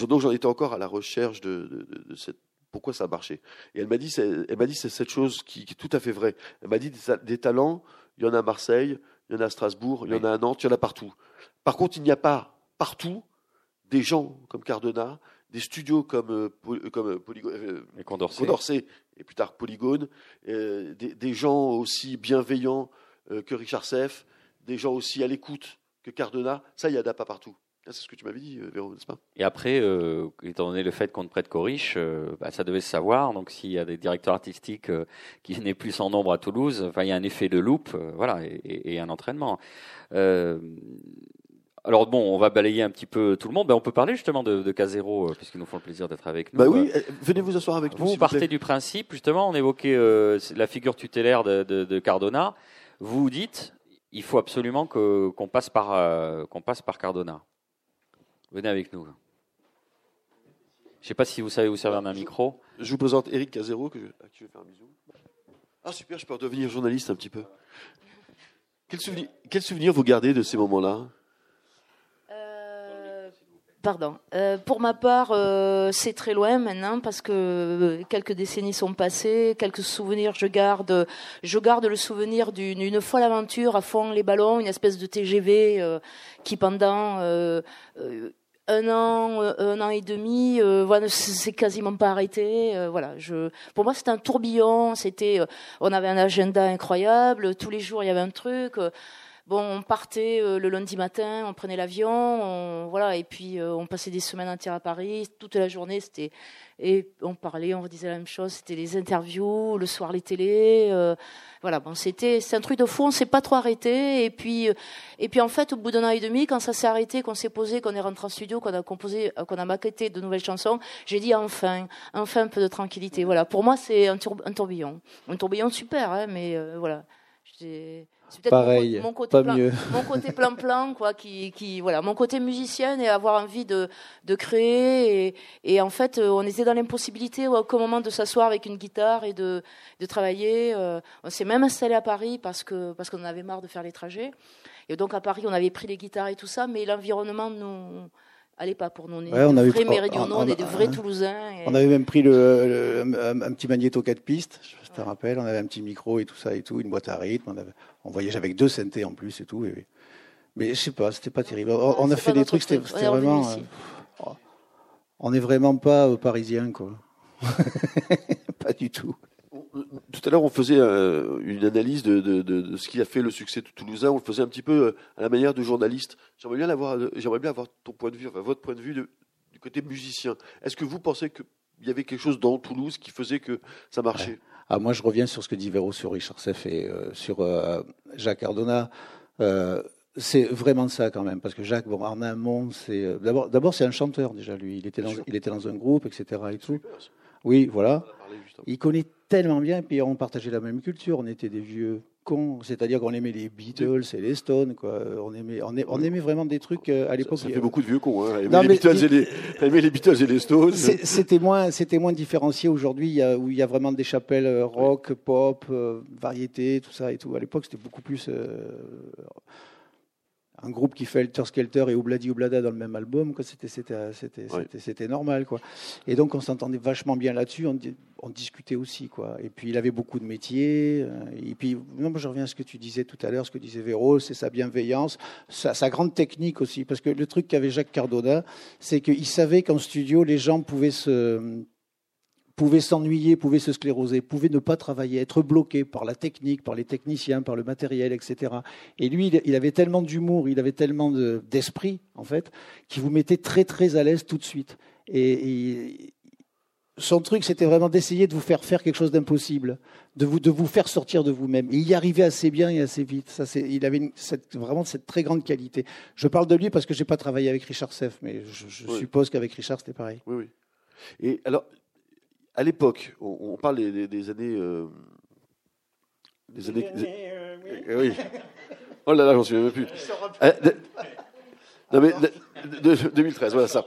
donc j'en étais encore à la recherche de, de, de- de cette pourquoi ça a marché. Et elle m'a dit, c'est- elle m'a dit c'est cette chose qui, qui est tout à fait vraie. Elle m'a dit des, ta- des talents, il y en a à Marseille, il y en a à Strasbourg, il y en a à Nantes, il y en a partout. Par contre, il n'y a pas partout des gens comme Cardona, des studios comme euh, comme euh, euh, Condorcet. Condorcet et plus tard Polygone, euh, des, des gens aussi bienveillants euh, que Richard Seff, des gens aussi à l'écoute que Cardona, ça, il n'y en a pas partout. Ah, C'est ce que tu m'avais dit, euh, Véro, n'est-ce pas? Et après, euh, étant donné le fait qu'on ne prête qu'aux riches, euh, bah, ça devait se savoir. Donc, s'il y a des directeurs artistiques euh, qui n'est plus en nombre à Toulouse, enfin, il y a un effet de loupe, euh, voilà, et, et- et un entraînement. Euh, alors bon, on va balayer un petit peu tout le monde. Ben, on peut parler justement de, de Casero, puisqu'ils nous font le plaisir d'être avec nous. Bah oui, venez vous asseoir avec nous. vous vous partez plaît. du principe, justement, on évoquait la figure tutélaire de, de- de Cardona. Vous dites, il faut absolument passe par qu'on passe par Cardona. Venez avec nous. Je sais pas si vous savez vous servir d'un micro. Je vous présente Eric Casero, que je, à qui je vais faire un bisou. Ah super, je peux redevenir journaliste un petit peu. Quel souvenir, quel souvenir vous gardez de ces moments-là? Euh, Pardon. Euh, pour ma part, euh, c'est très loin maintenant parce que euh, quelques décennies sont passées, quelques souvenirs je garde. Je garde le souvenir d'une une folle aventure à fond les ballons, une espèce de TGV euh, qui pendant un an, euh, un an et demi, euh, voilà, c'est quasiment pas arrêté. euh, voilà, je, pour moi, c'était un tourbillon. C'était, euh, on avait un agenda incroyable. Tous les jours, il y avait un truc. Bon, on partait euh, le lundi matin, on prenait l'avion, on- voilà, et puis euh, on passait des semaines entières à Paris. Toute la journée, c'était et on parlait, on redisait la même chose. C'était les interviews, le soir les télés, euh, voilà. Bon, c'était c'est un truc de fou. On s'est pas trop arrêté. Et puis euh, et puis en fait, au bout d'un an et demi, quand ça s'est arrêté, qu'on s'est posé, qu'on est rentré en studio, qu'on a composé, euh, qu'on a maquetté de nouvelles chansons, j'ai dit enfin, enfin un peu de tranquillité. Voilà. Pour moi, c'est un, tour- un tourbillon, un tourbillon super, hein, mais euh, voilà. C'est Pareil, mon, mon côté pas plein, mieux. mon côté plein quoi, qui, qui voilà, mon côté musicienne et avoir envie de de créer et, et en fait euh, on était dans l'impossibilité qu'au moment de s'asseoir avec une guitare et de de travailler. euh, on s'est même installé à Paris parce que parce qu'on en avait marre de faire les trajets. Et donc à Paris on avait pris les guitares et tout ça, mais l'environnement nous allait pas pour nous. On est Ouais, on de vrais méridionaux, on- est de vrais Toulousains. et- On avait même pris le, le- un, un petit magnéto 4 pistes, je sais pas si tu te rappelles, on avait un petit micro et tout ça et tout, une boîte à rythme, on, avait, on voyageait avec deux synthés en plus et tout. et- mais je sais pas, c'était pas terrible. On, on a fait des trucs, c'était vraiment. euh, on n'est vraiment pas euh, parisiens, quoi. pas du tout. Tout à l'heure, on faisait euh, une analyse de, de, de, de ce qui a fait le succès de Toulousain. On le faisait un petit peu euh, à la manière de journaliste. J'aimerais bien avoir, j'aimerais bien avoir ton point de vue, enfin, votre point de vue du côté musicien. Est-ce que vous pensez qu'il y avait quelque chose dans Toulouse qui faisait que ça marchait? Ah, moi, je reviens sur ce que dit Véro sur Richard Seff et euh, sur euh, Jacques Ardonna. Euh, c'est vraiment ça quand même, parce que Jacques, bon, en amont, c'est euh, d'abord, d'abord c'est un chanteur déjà lui. Il était dans, il était dans un groupe, etc. Et tout. Oui, voilà. Il connaît tellement bien, et puis on partageait la même culture. On était des vieux cons, c'est-à-dire qu'on aimait les Beatles et les Stones, quoi. On aimait, on, aimait- on aimait vraiment des trucs euh, à Ça, l'époque. ça fait beaucoup de vieux cons. Hein. Non, les Beatles et les, aimer les Beatles et les Stones. C'était moins, c'était moins différencié aujourd'hui, où il y a vraiment des chapelles euh, rock, pop, euh, variété, tout ça et tout. À l'époque, c'était beaucoup plus euh, un groupe qui fait Helter Skelter et Obladi Oblada dans le même album. quoi. C'était, c'était, c'était, Ouais. c'était, c'était normal, quoi. Et donc, on s'entendait vachement bien là-dessus. On, di- on discutait aussi, quoi. Et puis, il avait beaucoup de métiers. euh, Et puis, non, je reviens à ce que tu disais tout à l'heure, ce que disait Véro, c'est sa bienveillance, sa, sa grande technique aussi. Parce que le truc qu'avait Jacques Cardona, c'est qu'il savait qu'en studio, les gens pouvaient se pouvaient s'ennuyer, pouvaient se scléroser, pouvaient ne pas travailler, être bloqués par la technique, par les techniciens, par le matériel, etc. Et lui, il- avait tellement d'humour, il avait tellement de- d'esprit, en fait, qu'il vous mettait très, très à l'aise tout de suite. Et, et son truc, c'était vraiment d'essayer de vous faire faire quelque chose d'impossible, de vous, de vous faire sortir de vous-même. Il y arrivait assez bien et assez vite. Ça, il avait une- cette- vraiment cette très grande qualité. Je parle de lui parce que j'ai pas travaillé avec Richard Seff, mais je, je Oui. suppose qu'avec Richard, c'était pareil. Oui, oui. Et alors, à l'époque, on, on parle des, des- des années. euh, des années. des- Eh oui. Oh là là, j'en suis même plus. Euh, de- non mais de- de- de- 2013, voilà ça.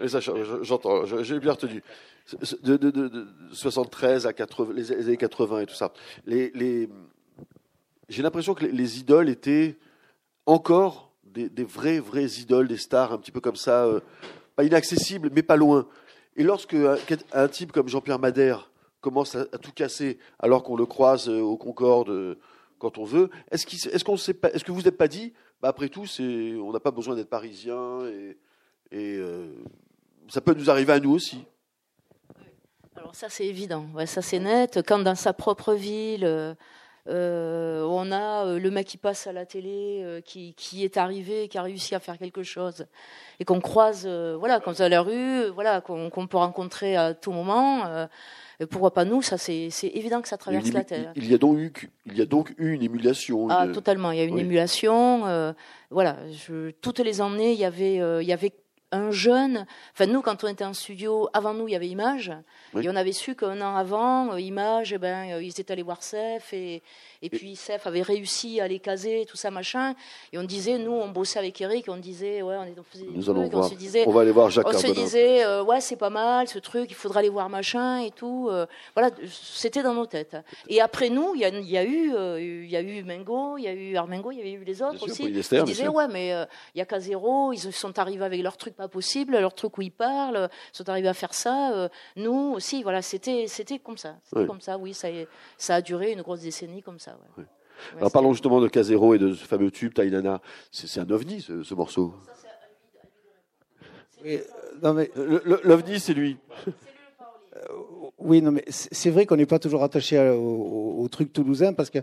Oui, ça, je- J'entends, je- j'ai bien retenu. De, de- de- de 73 à 80, les années 80 et tout ça. Les, les- j'ai l'impression que les, les idoles étaient encore des, des vrais, vrais idoles, des stars un petit peu comme ça, euh, pas inaccessibles, mais pas loin. Et lorsque un, type comme Jean-Pierre Madère commence à, tout casser, alors qu'on le croise euh, au Concorde euh, quand on veut, est-ce qu'il- est-ce qu'on est-ce que vous n'êtes pas dit, bah après tout, on n'a pas besoin d'être parisien et, euh, ça peut nous arriver à nous aussi. Alors ça c'est évident, ça c'est net. Quand dans sa propre ville, euh, on a euh, le mec qui passe à la télé, euh, qui, qui est arrivé, qui a réussi à faire quelque chose, et qu'on croise, euh, voilà, quand à la rue, voilà, qu'on qu'on peut rencontrer à tout moment. euh, et pourquoi pas nous Ça c'est évident que ça traverse la tête. il y a donc eu, il y a donc eu une émulation. Ah, une- totalement. Il y a une Oui. émulation. euh, voilà. Je, toutes les années, il y avait, euh, il y avait un jeune. Enfin, nous, quand on était en studio, avant nous, il y avait Image. Oui. Et on avait su qu'un an avant, euh, Image, eh ben, euh, ils étaient allés voir Sef. Et, et puis, Sef avait réussi à les caser, tout ça, machin. Et on disait, nous, on bossait avec Eric, on disait, ouais, on, est- on faisait Nous allons trucs, on voir. se disait, On va aller voir Jacques on se disait, euh, ouais, c'est pas mal ce truc, il faudra aller voir machin et tout. euh, voilà, c'était dans nos têtes. Et après nous, il y a, il y a eu, euh, il y a eu Mengo, il y a eu Armengo, il y avait eu les autres Bien sûr, aussi. Polyester, Ils bien disaient, sûr. ouais, mais euh, il y a qu'à zéro, ils sont arrivés avec leur truc pas possible, leur truc où ils parlent, ils sont arrivés à faire ça. euh, nous aussi, voilà, c'était, c'était comme ça. C'était comme ça, oui, ça, ça a duré une grosse décennie comme ça. Ouais. Ouais. Ouais, Alors parlons justement de Casero et de ce fameux tube Tainana. C'est un ovni ce, ce morceau. Oui, euh, L'ovni c'est lui. Oui, non, mais c'est c'est vrai qu'on n'est pas toujours attaché au, au- au truc toulousain parce que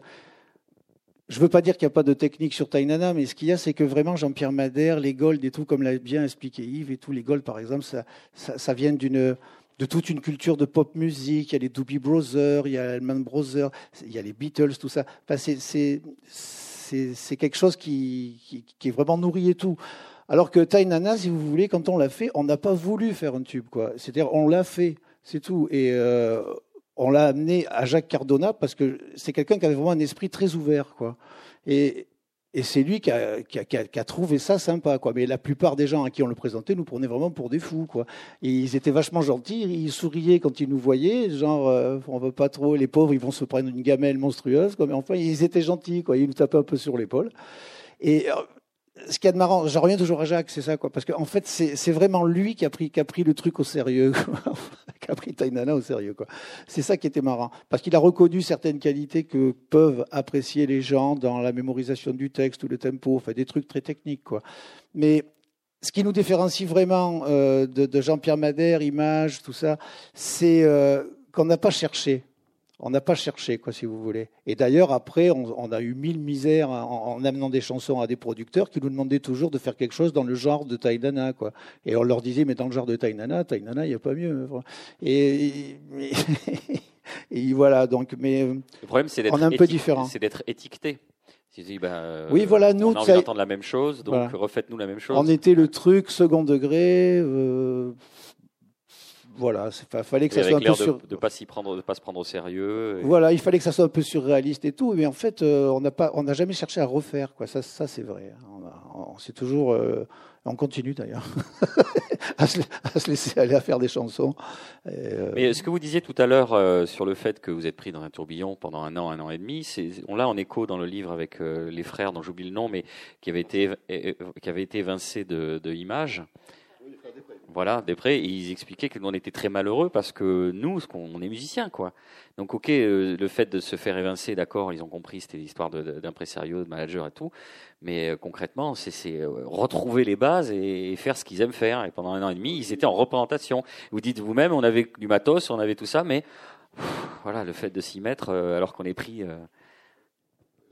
je veux pas dire qu'il n'y a pas de technique sur Tainana, mais ce qu'il y a, c'est que vraiment Jean-Pierre Madère, les Gold et tout, comme l'a bien expliqué Yves et tout, les Gold par exemple, ça, ça, ça vient d'une de toute une culture de pop musique. Il y a les Doobie Brothers, il y a Allman Brothers, il y a les Beatles, tout ça. Enfin, c'est- quelque chose qui, qui, qui est vraiment nourri et tout. Alors que Tainana, si vous voulez, quand on l'a fait, on n'a pas voulu faire un tube. C'est-à-dire, on l'a fait, c'est tout. Et euh, on l'a amené à Jacques Cardona parce que c'est quelqu'un qui avait vraiment un esprit très ouvert, quoi. Et, et c'est lui qui a, qui, a, qui a, trouvé ça sympa, quoi. Mais la plupart des gens à qui on le présentait nous prenaient vraiment pour des fous, quoi. Ils étaient vachement gentils, ils souriaient quand ils nous voyaient, genre, euh, on veut pas trop, les pauvres, ils vont se prendre une gamelle monstrueuse, quoi. Mais enfin, ils étaient gentils, quoi. Ils nous tapaient un peu sur l'épaule. Et ce qui est de marrant, je reviens toujours à Jacques, c'est ça, quoi, parce qu'en en fait, c'est vraiment lui qui a pris, a le truc au sérieux, qui a pris Tainana au sérieux, quoi. C'est ça qui était marrant, parce qu'il a reconnu certaines qualités que peuvent apprécier les gens dans la mémorisation du texte ou le tempo, enfin des trucs très techniques, quoi. Mais ce qui nous différencie vraiment euh, de, de Jean-Pierre Madère, Image, tout ça, c'est euh, qu'on n'a pas cherché. On n'a pas cherché, quoi, si vous voulez. Et d'ailleurs, après, on, a eu mille misères en, amenant des chansons à des producteurs qui nous demandaient toujours de faire quelque chose dans le genre de Tainana, quoi. Et on leur disait, mais dans le genre de Tainana, Tainana, il n'y a pas mieux. Et, et, voilà, donc, mais le problème, c'est d'être on est un peu différent. C'est d'être étiqueté. Ben, oui, voilà, nous, on a envie d'entendre la même chose, donc refaites-nous la même chose. On était le truc second degré. Euh, voilà, il fallait que ça soit un peu sur... de, pas s'y prendre, de pas se prendre au sérieux. Voilà, il fallait que ça soit un peu surréaliste et tout, mais en fait, euh, on n'a pas, on n'a jamais cherché à refaire quoi. Ça, ça c'est vrai. Hein. On, c'est toujours, euh, on continue d'ailleurs à, se, laisser aller à faire des chansons. Euh, mais ce que vous disiez tout à l'heure sur le fait que vous êtes pris dans un tourbillon pendant un an, un an et demi, c'est, on l'a en écho dans le livre avec les frères dont j'oublie le nom, mais qui avait été, qui avait été évincé de, de Images. Voilà, Després, ils expliquaient qu'on était très malheureux parce que nous, on est musiciens, quoi. Donc, ok, euh, le fait de se faire évincer, d'accord, ils ont compris, c'était l'histoire d'impresario, de, manager et tout. Mais euh, concrètement, c'est euh, retrouver les bases et, faire ce qu'ils aiment faire. Et pendant un an et demi, ils étaient en représentation. Vous dites vous-même, on avait du matos, on avait tout ça, mais voilà, le fait de s'y mettre alors qu'on est pris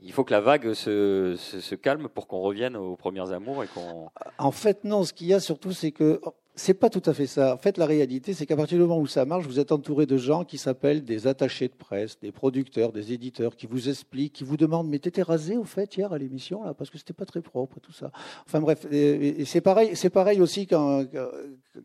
il faut que la vague se, se calme pour qu'on revienne aux premières amours et qu'on. En fait, non. Ce qu'il y a surtout, c'est que c'est pas tout à fait ça. En fait, la réalité, c'est qu'à partir du moment où ça marche, vous êtes entouré de gens qui s'appellent des attachés de presse, des producteurs, des éditeurs, qui vous expliquent, qui vous demandent Mais t'étais rasé au fait hier à l'émission là parce que c'était pas très propre et tout ça. Enfin bref, et, c'est pareil, c'est pareil aussi quand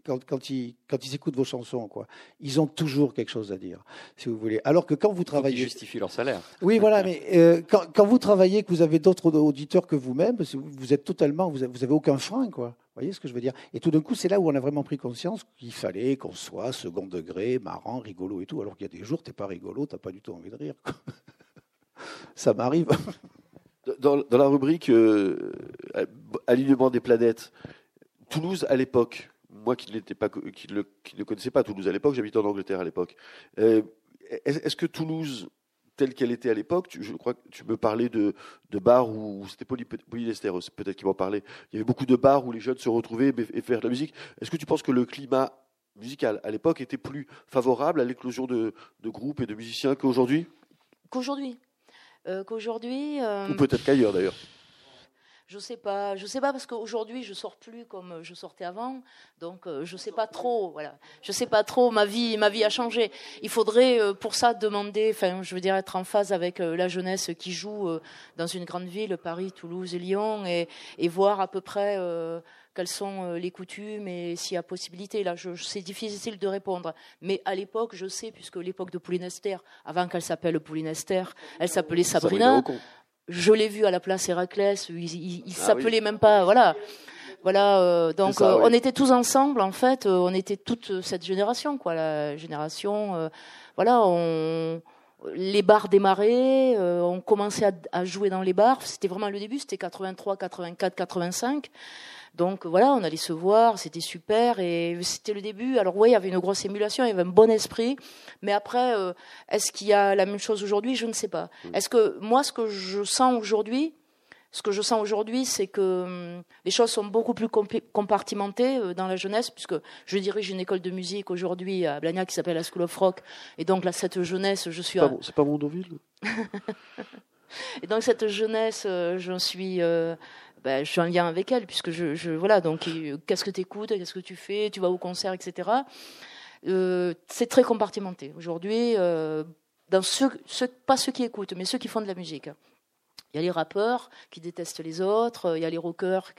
quand, quand, ils quand ils écoutent vos chansons quoi. Ils ont toujours quelque chose à dire, si vous voulez. Alors que quand vous travaillez, ils justifient leur salaire. Oui, voilà, mais euh, quand, quand, vous travaillez, que vous avez d'autres auditeurs que vous-même, vous êtes totalement, vous avez, aucun frein quoi voyez ce que je veux dire? Et tout d'un coup, c'est là où on a vraiment pris conscience qu'il fallait qu'on soit second degré, marrant, rigolo et tout. Alors qu'il y a des jours, t'es pas rigolo, t'as pas du tout envie de rire. Ça m'arrive. Dans, la rubrique euh, Alignement des planètes, Toulouse à l'époque, moi qui, ne connaissais pas Toulouse à l'époque, j'habitais en Angleterre à l'époque. Euh, est-ce que Toulouse telle qu'elle était à l'époque. Je crois que tu me parlais de, de bars où, c'était polyester, peut-être qu'il m'en parlait. Il y avait beaucoup de bars où les jeunes se retrouvaient et faire de la musique. Est-ce que tu penses que le climat musical à l'époque était plus favorable à l'éclosion de, de groupes et de musiciens qu'aujourd'hui? Qu'aujourd'hui? Euh, qu'aujourd'hui. Euh, ou peut-être qu'ailleurs d'ailleurs. Je sais pas, je sais pas parce qu'aujourd'hui je sors plus comme je sortais avant, donc euh, je sais pas trop. Voilà, je sais pas trop. Ma vie, ma vie a changé. Il faudrait euh, pour ça demander, enfin, je veux dire être en phase avec euh, la jeunesse qui joue dans une grande ville, Paris, Toulouse et Lyon, et, et voir à peu près quelles sont les coutumes et s'il y a possibilité. Là, je, c'est difficile de répondre. Mais à l'époque, je sais, puisque l'époque de Pauline Esther, avant qu'elle s'appelle Pauline Esther, elle s'appelait Sabrina je l'ai vu à la place Héraclès, il, il, il ah s'appelait même pas, voilà. Voilà, euh, donc euh, on était tous ensemble en fait, euh, on était toute cette génération quoi, la génération voilà, on les bars démarraient, on commençait à, à, jouer dans les bars, c'était vraiment le début, c'était 83, 84, 85. Donc voilà, on allait se voir, c'était super et c'était le début. Alors oui, il y avait une grosse émulation, il y avait un bon esprit, mais après, euh, est-ce qu'il y a la même chose aujourd'hui? Je ne sais pas. Mm. Est-ce que moi, ce que je sens aujourd'hui, ce que je sens aujourd'hui, c'est que hum, les choses sont beaucoup plus compartimentées euh, dans la jeunesse, puisque je dirige une école de musique aujourd'hui à Blagnac qui s'appelle la School of Rock, et donc là, cette jeunesse, je suis. C'est pas, Mondoville. et donc cette jeunesse, euh, je suis ben, je suis en lien avec elle, puisque je, je voilà, donc qu'est-ce que tu écoutes, qu'est-ce que tu fais, tu vas au concert, etc. Euh, c'est très compartimenté. Aujourd'hui, euh, dans ceux, ceux, pas ceux qui écoutent, mais ceux qui font de la musique. Il y a les rappeurs qui détestent les autres, il y a les rockers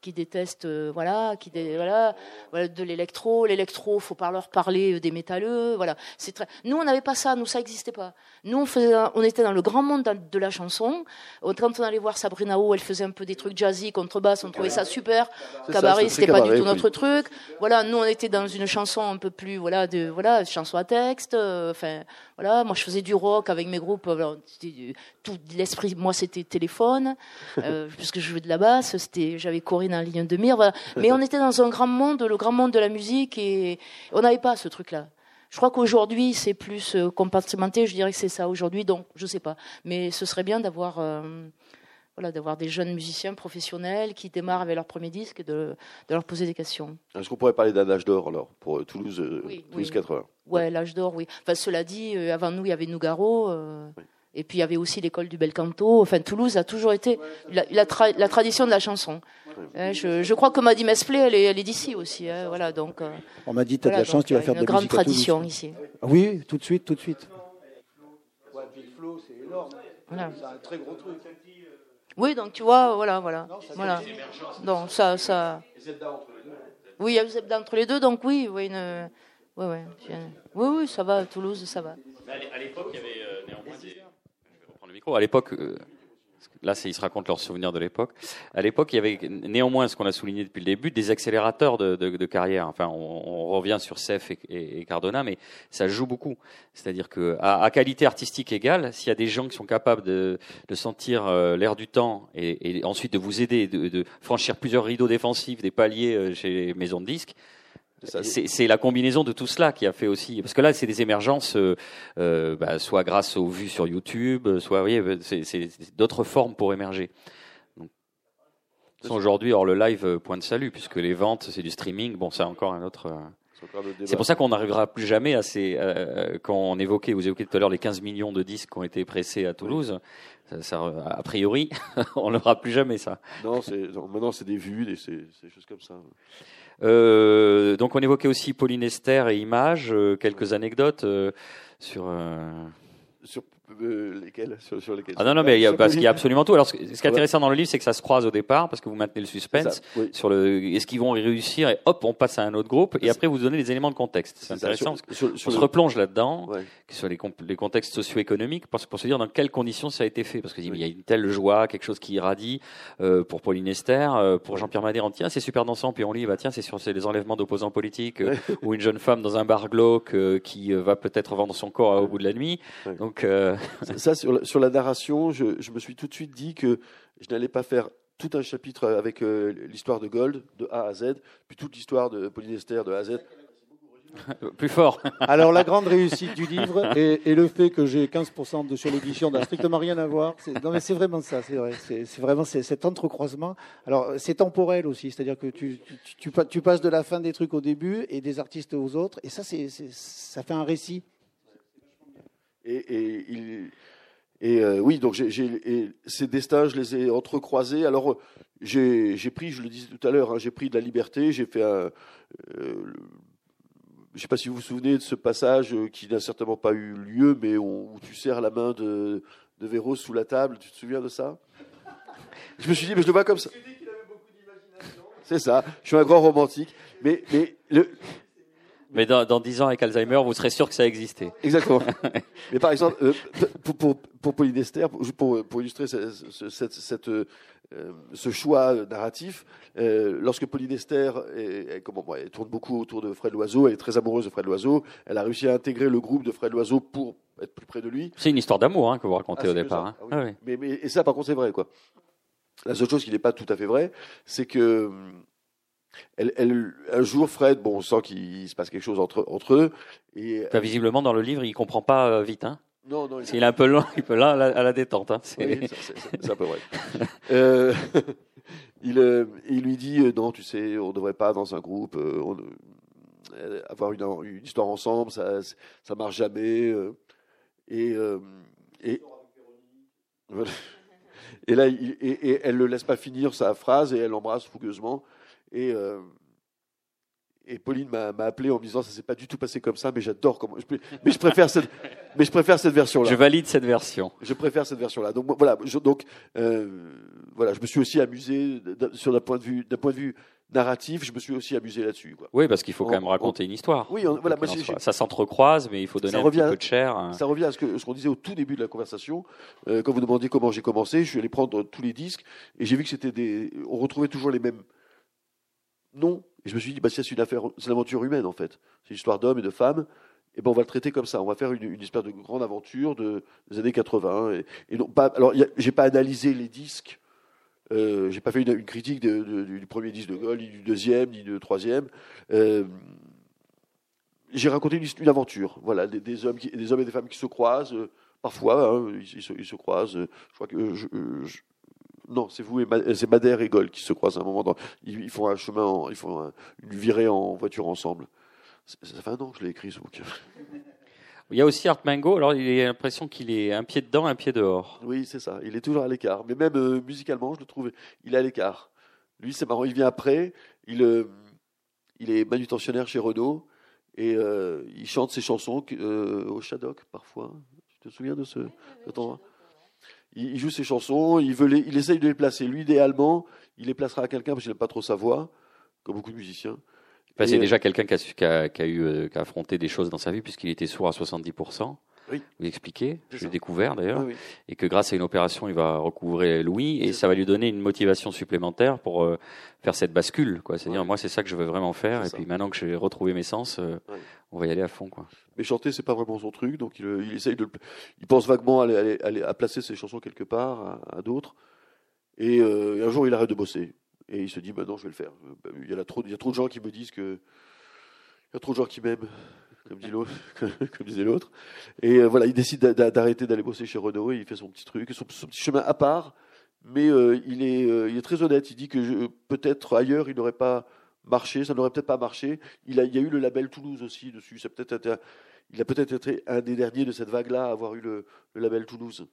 qui détestent, euh, voilà, qui voilà, voilà, de l'électro. L'électro, faut pas leur parler des métalleux, voilà. C'est très. Nous, on n'avait pas ça, nous, ça n'existait pas. Nous, on, faisait, on était dans le grand monde de la chanson. Quand on allait voir Sabrina O, elle faisait un peu des trucs jazzy, contrebasse, on trouvait ça super. Cabaret, c'était pas du tout notre truc. Voilà, nous, on était dans une chanson un peu plus, voilà, de, voilà, chanson à texte. Euh, enfin, voilà, moi, je faisais du rock avec mes groupes. tout l'esprit, moi, c'était téléphone, euh, puisque je jouais de la basse. C'était, j'avais Corinne en ligne de mire. Mais on était dans un grand monde, le grand monde de la musique, et on n'avait pas ce truc-là. Je crois qu'aujourd'hui, c'est plus euh, compartimenté. Je dirais que c'est ça aujourd'hui, donc je sais pas. Mais ce serait bien d'avoir, euh, voilà, d'avoir des jeunes musiciens professionnels qui démarrent avec leur premier disque et de, de leur poser des questions. Est-ce qu'on pourrait parler d'un âge d'or alors pour euh, Toulouse, Toulouse 80 Ouais, l'âge d'or, oui. Enfin, cela dit, avant nous, il y avait Nougaro. Et puis il y avait aussi l'école du bel canto. Enfin, Toulouse a toujours été la, la, la tradition de la chanson. Hein, je, je, crois que Maddy Mesplay, elle est, elle est d'ici aussi. Hein, voilà, donc, euh, On m'a dit, tu as de la chance, tu vas faire de la musique. Une grande tradition ici. Ah oui, tout de suite, tout de suite. Ouais, c'est énorme. Voilà. C'est un très gros truc. Oui, donc tu vois, voilà, voilà. Non, ça, voilà. Donc ça, ça. Oui, il y a Zebda entre les deux, donc oui, oui, une... oui, oui, oui, oui, ça va, Toulouse, ça va. À l'époque, il y avait À l'époque, euh, là, ils se racontent leurs souvenirs de l'époque. À l'époque, il y avait néanmoins, ce qu'on a souligné depuis le début, des accélérateurs de, carrière. Enfin, on, revient sur Cef et, Cardona, mais ça joue beaucoup. C'est-à-dire que à, qualité artistique égale, s'il y a des gens qui sont capables de, sentir euh, l'air du temps et, ensuite de vous aider, de, de franchir plusieurs rideaux défensifs, des paliers euh, chez les maisons de disques, c'est la combinaison de tout cela qui a fait aussi, parce que là, c'est des émergences, euh, euh bah, soit grâce aux vues sur YouTube, soit, voyez, c'est d'autres formes pour émerger. Aujourd'hui, hors le live, euh, point de salut, puisque les ventes, c'est du streaming. Bon, c'est encore un autre. Euh, c'est pour ça qu'on n'arrivera plus jamais à ces. quand on évoquait, vous évoquiez tout à l'heure les 15 millions de disques qui ont été pressés à Toulouse. Ça, a priori, on n'aura plus jamais ça. Non, maintenant c'est des vues, des, des choses comme ça. Euh, donc on évoquait aussi Pauline Esther et Images, euh, quelques anecdotes euh, sur. Sur euh, lesquels sur, lesquels Ah non, non, mais il y a, parce qu'il y a absolument tout. Alors, ce, qui est intéressant dans le livre, c'est que ça se croise au départ, parce que vous maintenez le suspense sur le, est-ce qu'ils vont réussir, et hop, on passe à un autre groupe, et après vous donnez les éléments de contexte. C'est intéressant, parce on se replonge là-dedans, ouais. sur les, les contextes socio-économiques, pour, pour se dire dans quelles conditions ça a été fait, parce qu'il y a une telle joie, quelque chose qui irradie, euh, pour Pauline Esther, euh, pour Jean-Pierre Madère, tiens, c'est super dansant, puis on lit, bah tiens, c'est sur les enlèvements d'opposants politiques, euh, ou une jeune femme dans un bar glauque qui va peut-être vendre son corps au bout de la nuit. Donc, ça, sur sur la narration, je, me suis tout de suite dit que je n'allais pas faire tout un chapitre avec euh, l'histoire de Gold de A à Z, puis toute l'histoire de Polynester de A à Z. Plus fort. Alors la grande réussite du livre et, le fait que j'ai 15% de sur l'édition n'a strictement rien à voir. Non mais c'est vraiment ça, c'est vrai. C'est vraiment cet entrecroisement. Alors c'est temporel aussi, c'est-à-dire que tu, tu, tu, passes de la fin des trucs au début et des artistes aux autres, et ça c'est ça fait un récit. Et, et il, et euh, oui, donc j'ai, ces destins, je les ai entrecroisés. Alors j'ai, pris, je le disais tout à l'heure, hein, j'ai pris de la liberté. J'ai fait un. Euh, je ne sais pas si vous vous souvenez de ce passage euh, qui n'a certainement pas eu lieu, mais où, tu serres la main de, de Véro sous la table. Tu te souviens de ça? Je me suis dit, mais je le vois comme ça. C'est ça. Je suis un grand romantique. Mais, mais le, mais dans, dans 10 ans avec Alzheimer, vous serez sûr que ça existait. Exactement. Mais par exemple, euh, pour, pour, pour Polynester, pour, pour illustrer ce, cette, cette, euh, ce choix narratif, euh, lorsque Polynester est, comment, elle tourne beaucoup autour de Fred Loiseau, elle est très amoureuse de Fred Loiseau, elle a réussi à intégrer le groupe de Fred Loiseau pour être plus près de lui. C'est une histoire d'amour hein, que vous racontez ah, au départ. Hein. Ah oui. mais, mais, et ça, par contre, c'est vrai. Quoi. La seule chose qui n'est pas tout à fait vraie, c'est que elle, un jour, Fred, bon, on sent qu'il se passe quelque chose entre, entre eux. Et, visiblement, dans le livre, il comprend pas euh, vite. Hein non, non. Il, est un peu lent, il peut là à la, détente. Hein. C'est un peu vrai. euh, il, euh, il, lui dit non, tu sais, on ne devrait pas dans un groupe on, avoir une, une, histoire ensemble, ça, ça marche jamais. et, et, et là, il, et, et, elle le laisse pas finir sa phrase et elle l'embrasse fougueusement. Et, euh, et Pauline m'a appelé en me disant ça s'est pas du tout passé comme ça, mais j'adore comment. Mais je préfère cette, mais je préfère cette version-là. Je valide cette version. Je préfère cette version-là. Donc voilà, je, donc euh, voilà, je me suis aussi amusé sur d'un point de vue d'un point de vue narratif, je me suis aussi amusé là-dessus. quoi. Oui, parce qu'il faut quand même raconter une histoire. Oui, on- voilà, moi. Ça s'entrecroise, mais il faut donner Ça un revient petit à- peu de chair. hein. Ça revient à ce que ce qu'on disait au tout début de la conversation. Euh, quand vous demandiez comment j'ai commencé, je suis allé prendre tous les disques et j'ai vu que c'était des. On retrouvait toujours les mêmes Et je me suis dit, bah, c'est une affaire, c'est l'aventure humaine en fait. C'est une histoire d'hommes et de femmes. Et ben on va le traiter comme ça. On va faire une, espèce de grande aventure de, des années 80. Et, et non pas. Alors, j'ai pas analysé les disques. Euh, j'ai pas fait une, critique du premier disque de Gaulle, ni du deuxième, ni du troisième. Euh, j'ai raconté une, aventure, voilà, des, hommes, et des femmes qui se croisent, euh, parfois, hein, ils, se, croisent. je crois que euh, non, c'est vous et Ma- c'est Madère et Gaulle qui se croisent à un moment. Dans, ils, ils font un chemin, en- ils font un- une virée en voiture ensemble. Ça, ça fait un an que je l'ai écrit ce bouquin. Il y a aussi Art Mango. Alors, il a l'impression qu'il est un pied dedans, un pied dehors. Oui, c'est ça. Il est toujours à l'écart. Mais même euh, musicalement, je le trouve, il est à l'écart. Lui, c'est marrant. Il vient après. Il, euh, il est manutentionnaire chez Renault et euh, il chante ses chansons euh, au Shadok parfois. Tu te souviens de ce, cet endroit il, il joue ses chansons. Il veut les, il essaye de les placer. Lui, idéalement, il les placera à quelqu'un parce qu'il n'aime pas trop sa voix, comme beaucoup de musiciens. Enfin, c'est euh, déjà quelqu'un qui a, qui a- qui a eu, euh, qui a affronté des choses dans sa vie puisqu'il était sourd à 70%. Oui. Vous l'expliquez, C'est je l'ai découvert d'ailleurs, oui, oui. et que grâce à une opération, il va recouvrer l'ouïe et ça va lui donner une motivation supplémentaire pour euh, faire cette bascule. C'est-à-dire, moi, c'est ça que je veux vraiment faire. Et ça. puis maintenant que j'ai retrouvé mes sens, euh, on va y aller à fond. Quoi. Mais chanter, c'est pas vraiment son truc, donc il, il essaye de, il pense vaguement à, placer ses chansons quelque part, à, à d'autres. Et euh, un jour, il arrête de bosser et il se dit, maintenant, je vais le faire. Euh, Il y a trop, il y a trop de gens qui me disent que, il y a trop de gens qui m'aiment, comme dit l'autre, comme disait l'autre. Et euh, voilà, il décide d'a- d'a- d'arrêter d'aller bosser chez Renault. Et il fait son petit truc, son, son petit chemin à part. Mais euh, il est, euh, il est très honnête. Il dit que je- peut-être ailleurs, il n'aurait pas marché, ça n'aurait peut-être pas marché. Il, a, il y a eu le label Toulouse aussi dessus. Il a peut-être été un des derniers de cette vague-là à avoir eu le, le label Toulouse.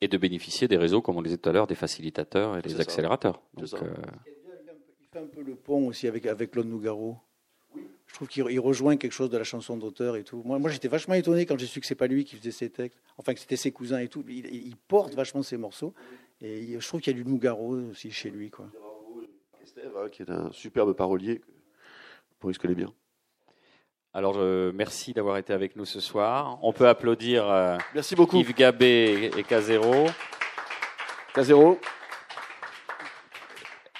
Et de bénéficier des réseaux, comme on le disait tout à l'heure, des facilitateurs et des accélérateurs. Donc, euh, Il fait un peu le pont aussi avec, avec Claude Nougaro. Je trouve qu'il il rejoint quelque chose de la chanson d'auteur et tout. Moi, moi j'étais vachement étonné quand j'ai su que c'est pas lui qui faisait ses textes, enfin que c'était ses cousins et tout. Il, il porte vachement ses morceaux. Et je trouve qu'il y a du Nougaro aussi chez lui. Quoi. Estève, hein, qui est un superbe parolier. Pour se connaît bien. alors, merci d'avoir été avec nous ce soir. On peut applaudir euh, Merci beaucoup. Yves Gabé et Casero. K0.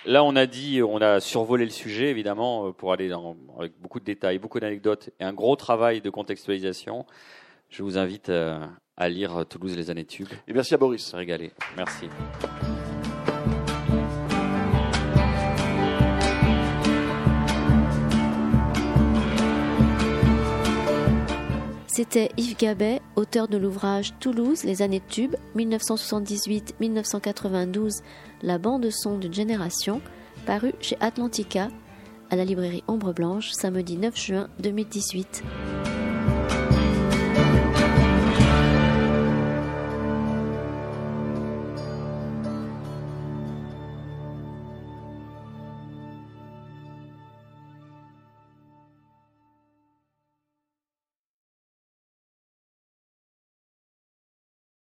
Là, on a dit, on a survolé le sujet, évidemment, euh, pour aller dans, avec beaucoup de détails, beaucoup d'anecdotes et un gros travail de contextualisation. Je vous invite euh, à lire Toulouse, les années tubes. Et merci à Boris. Se régaler. Merci. C'était Yves Gabet, auteur de l'ouvrage Toulouse, les années tubes, 1978-1992, la bande son d'une génération, paru chez Atlantica, à la librairie Ombre Blanche, samedi 9 juin 2018.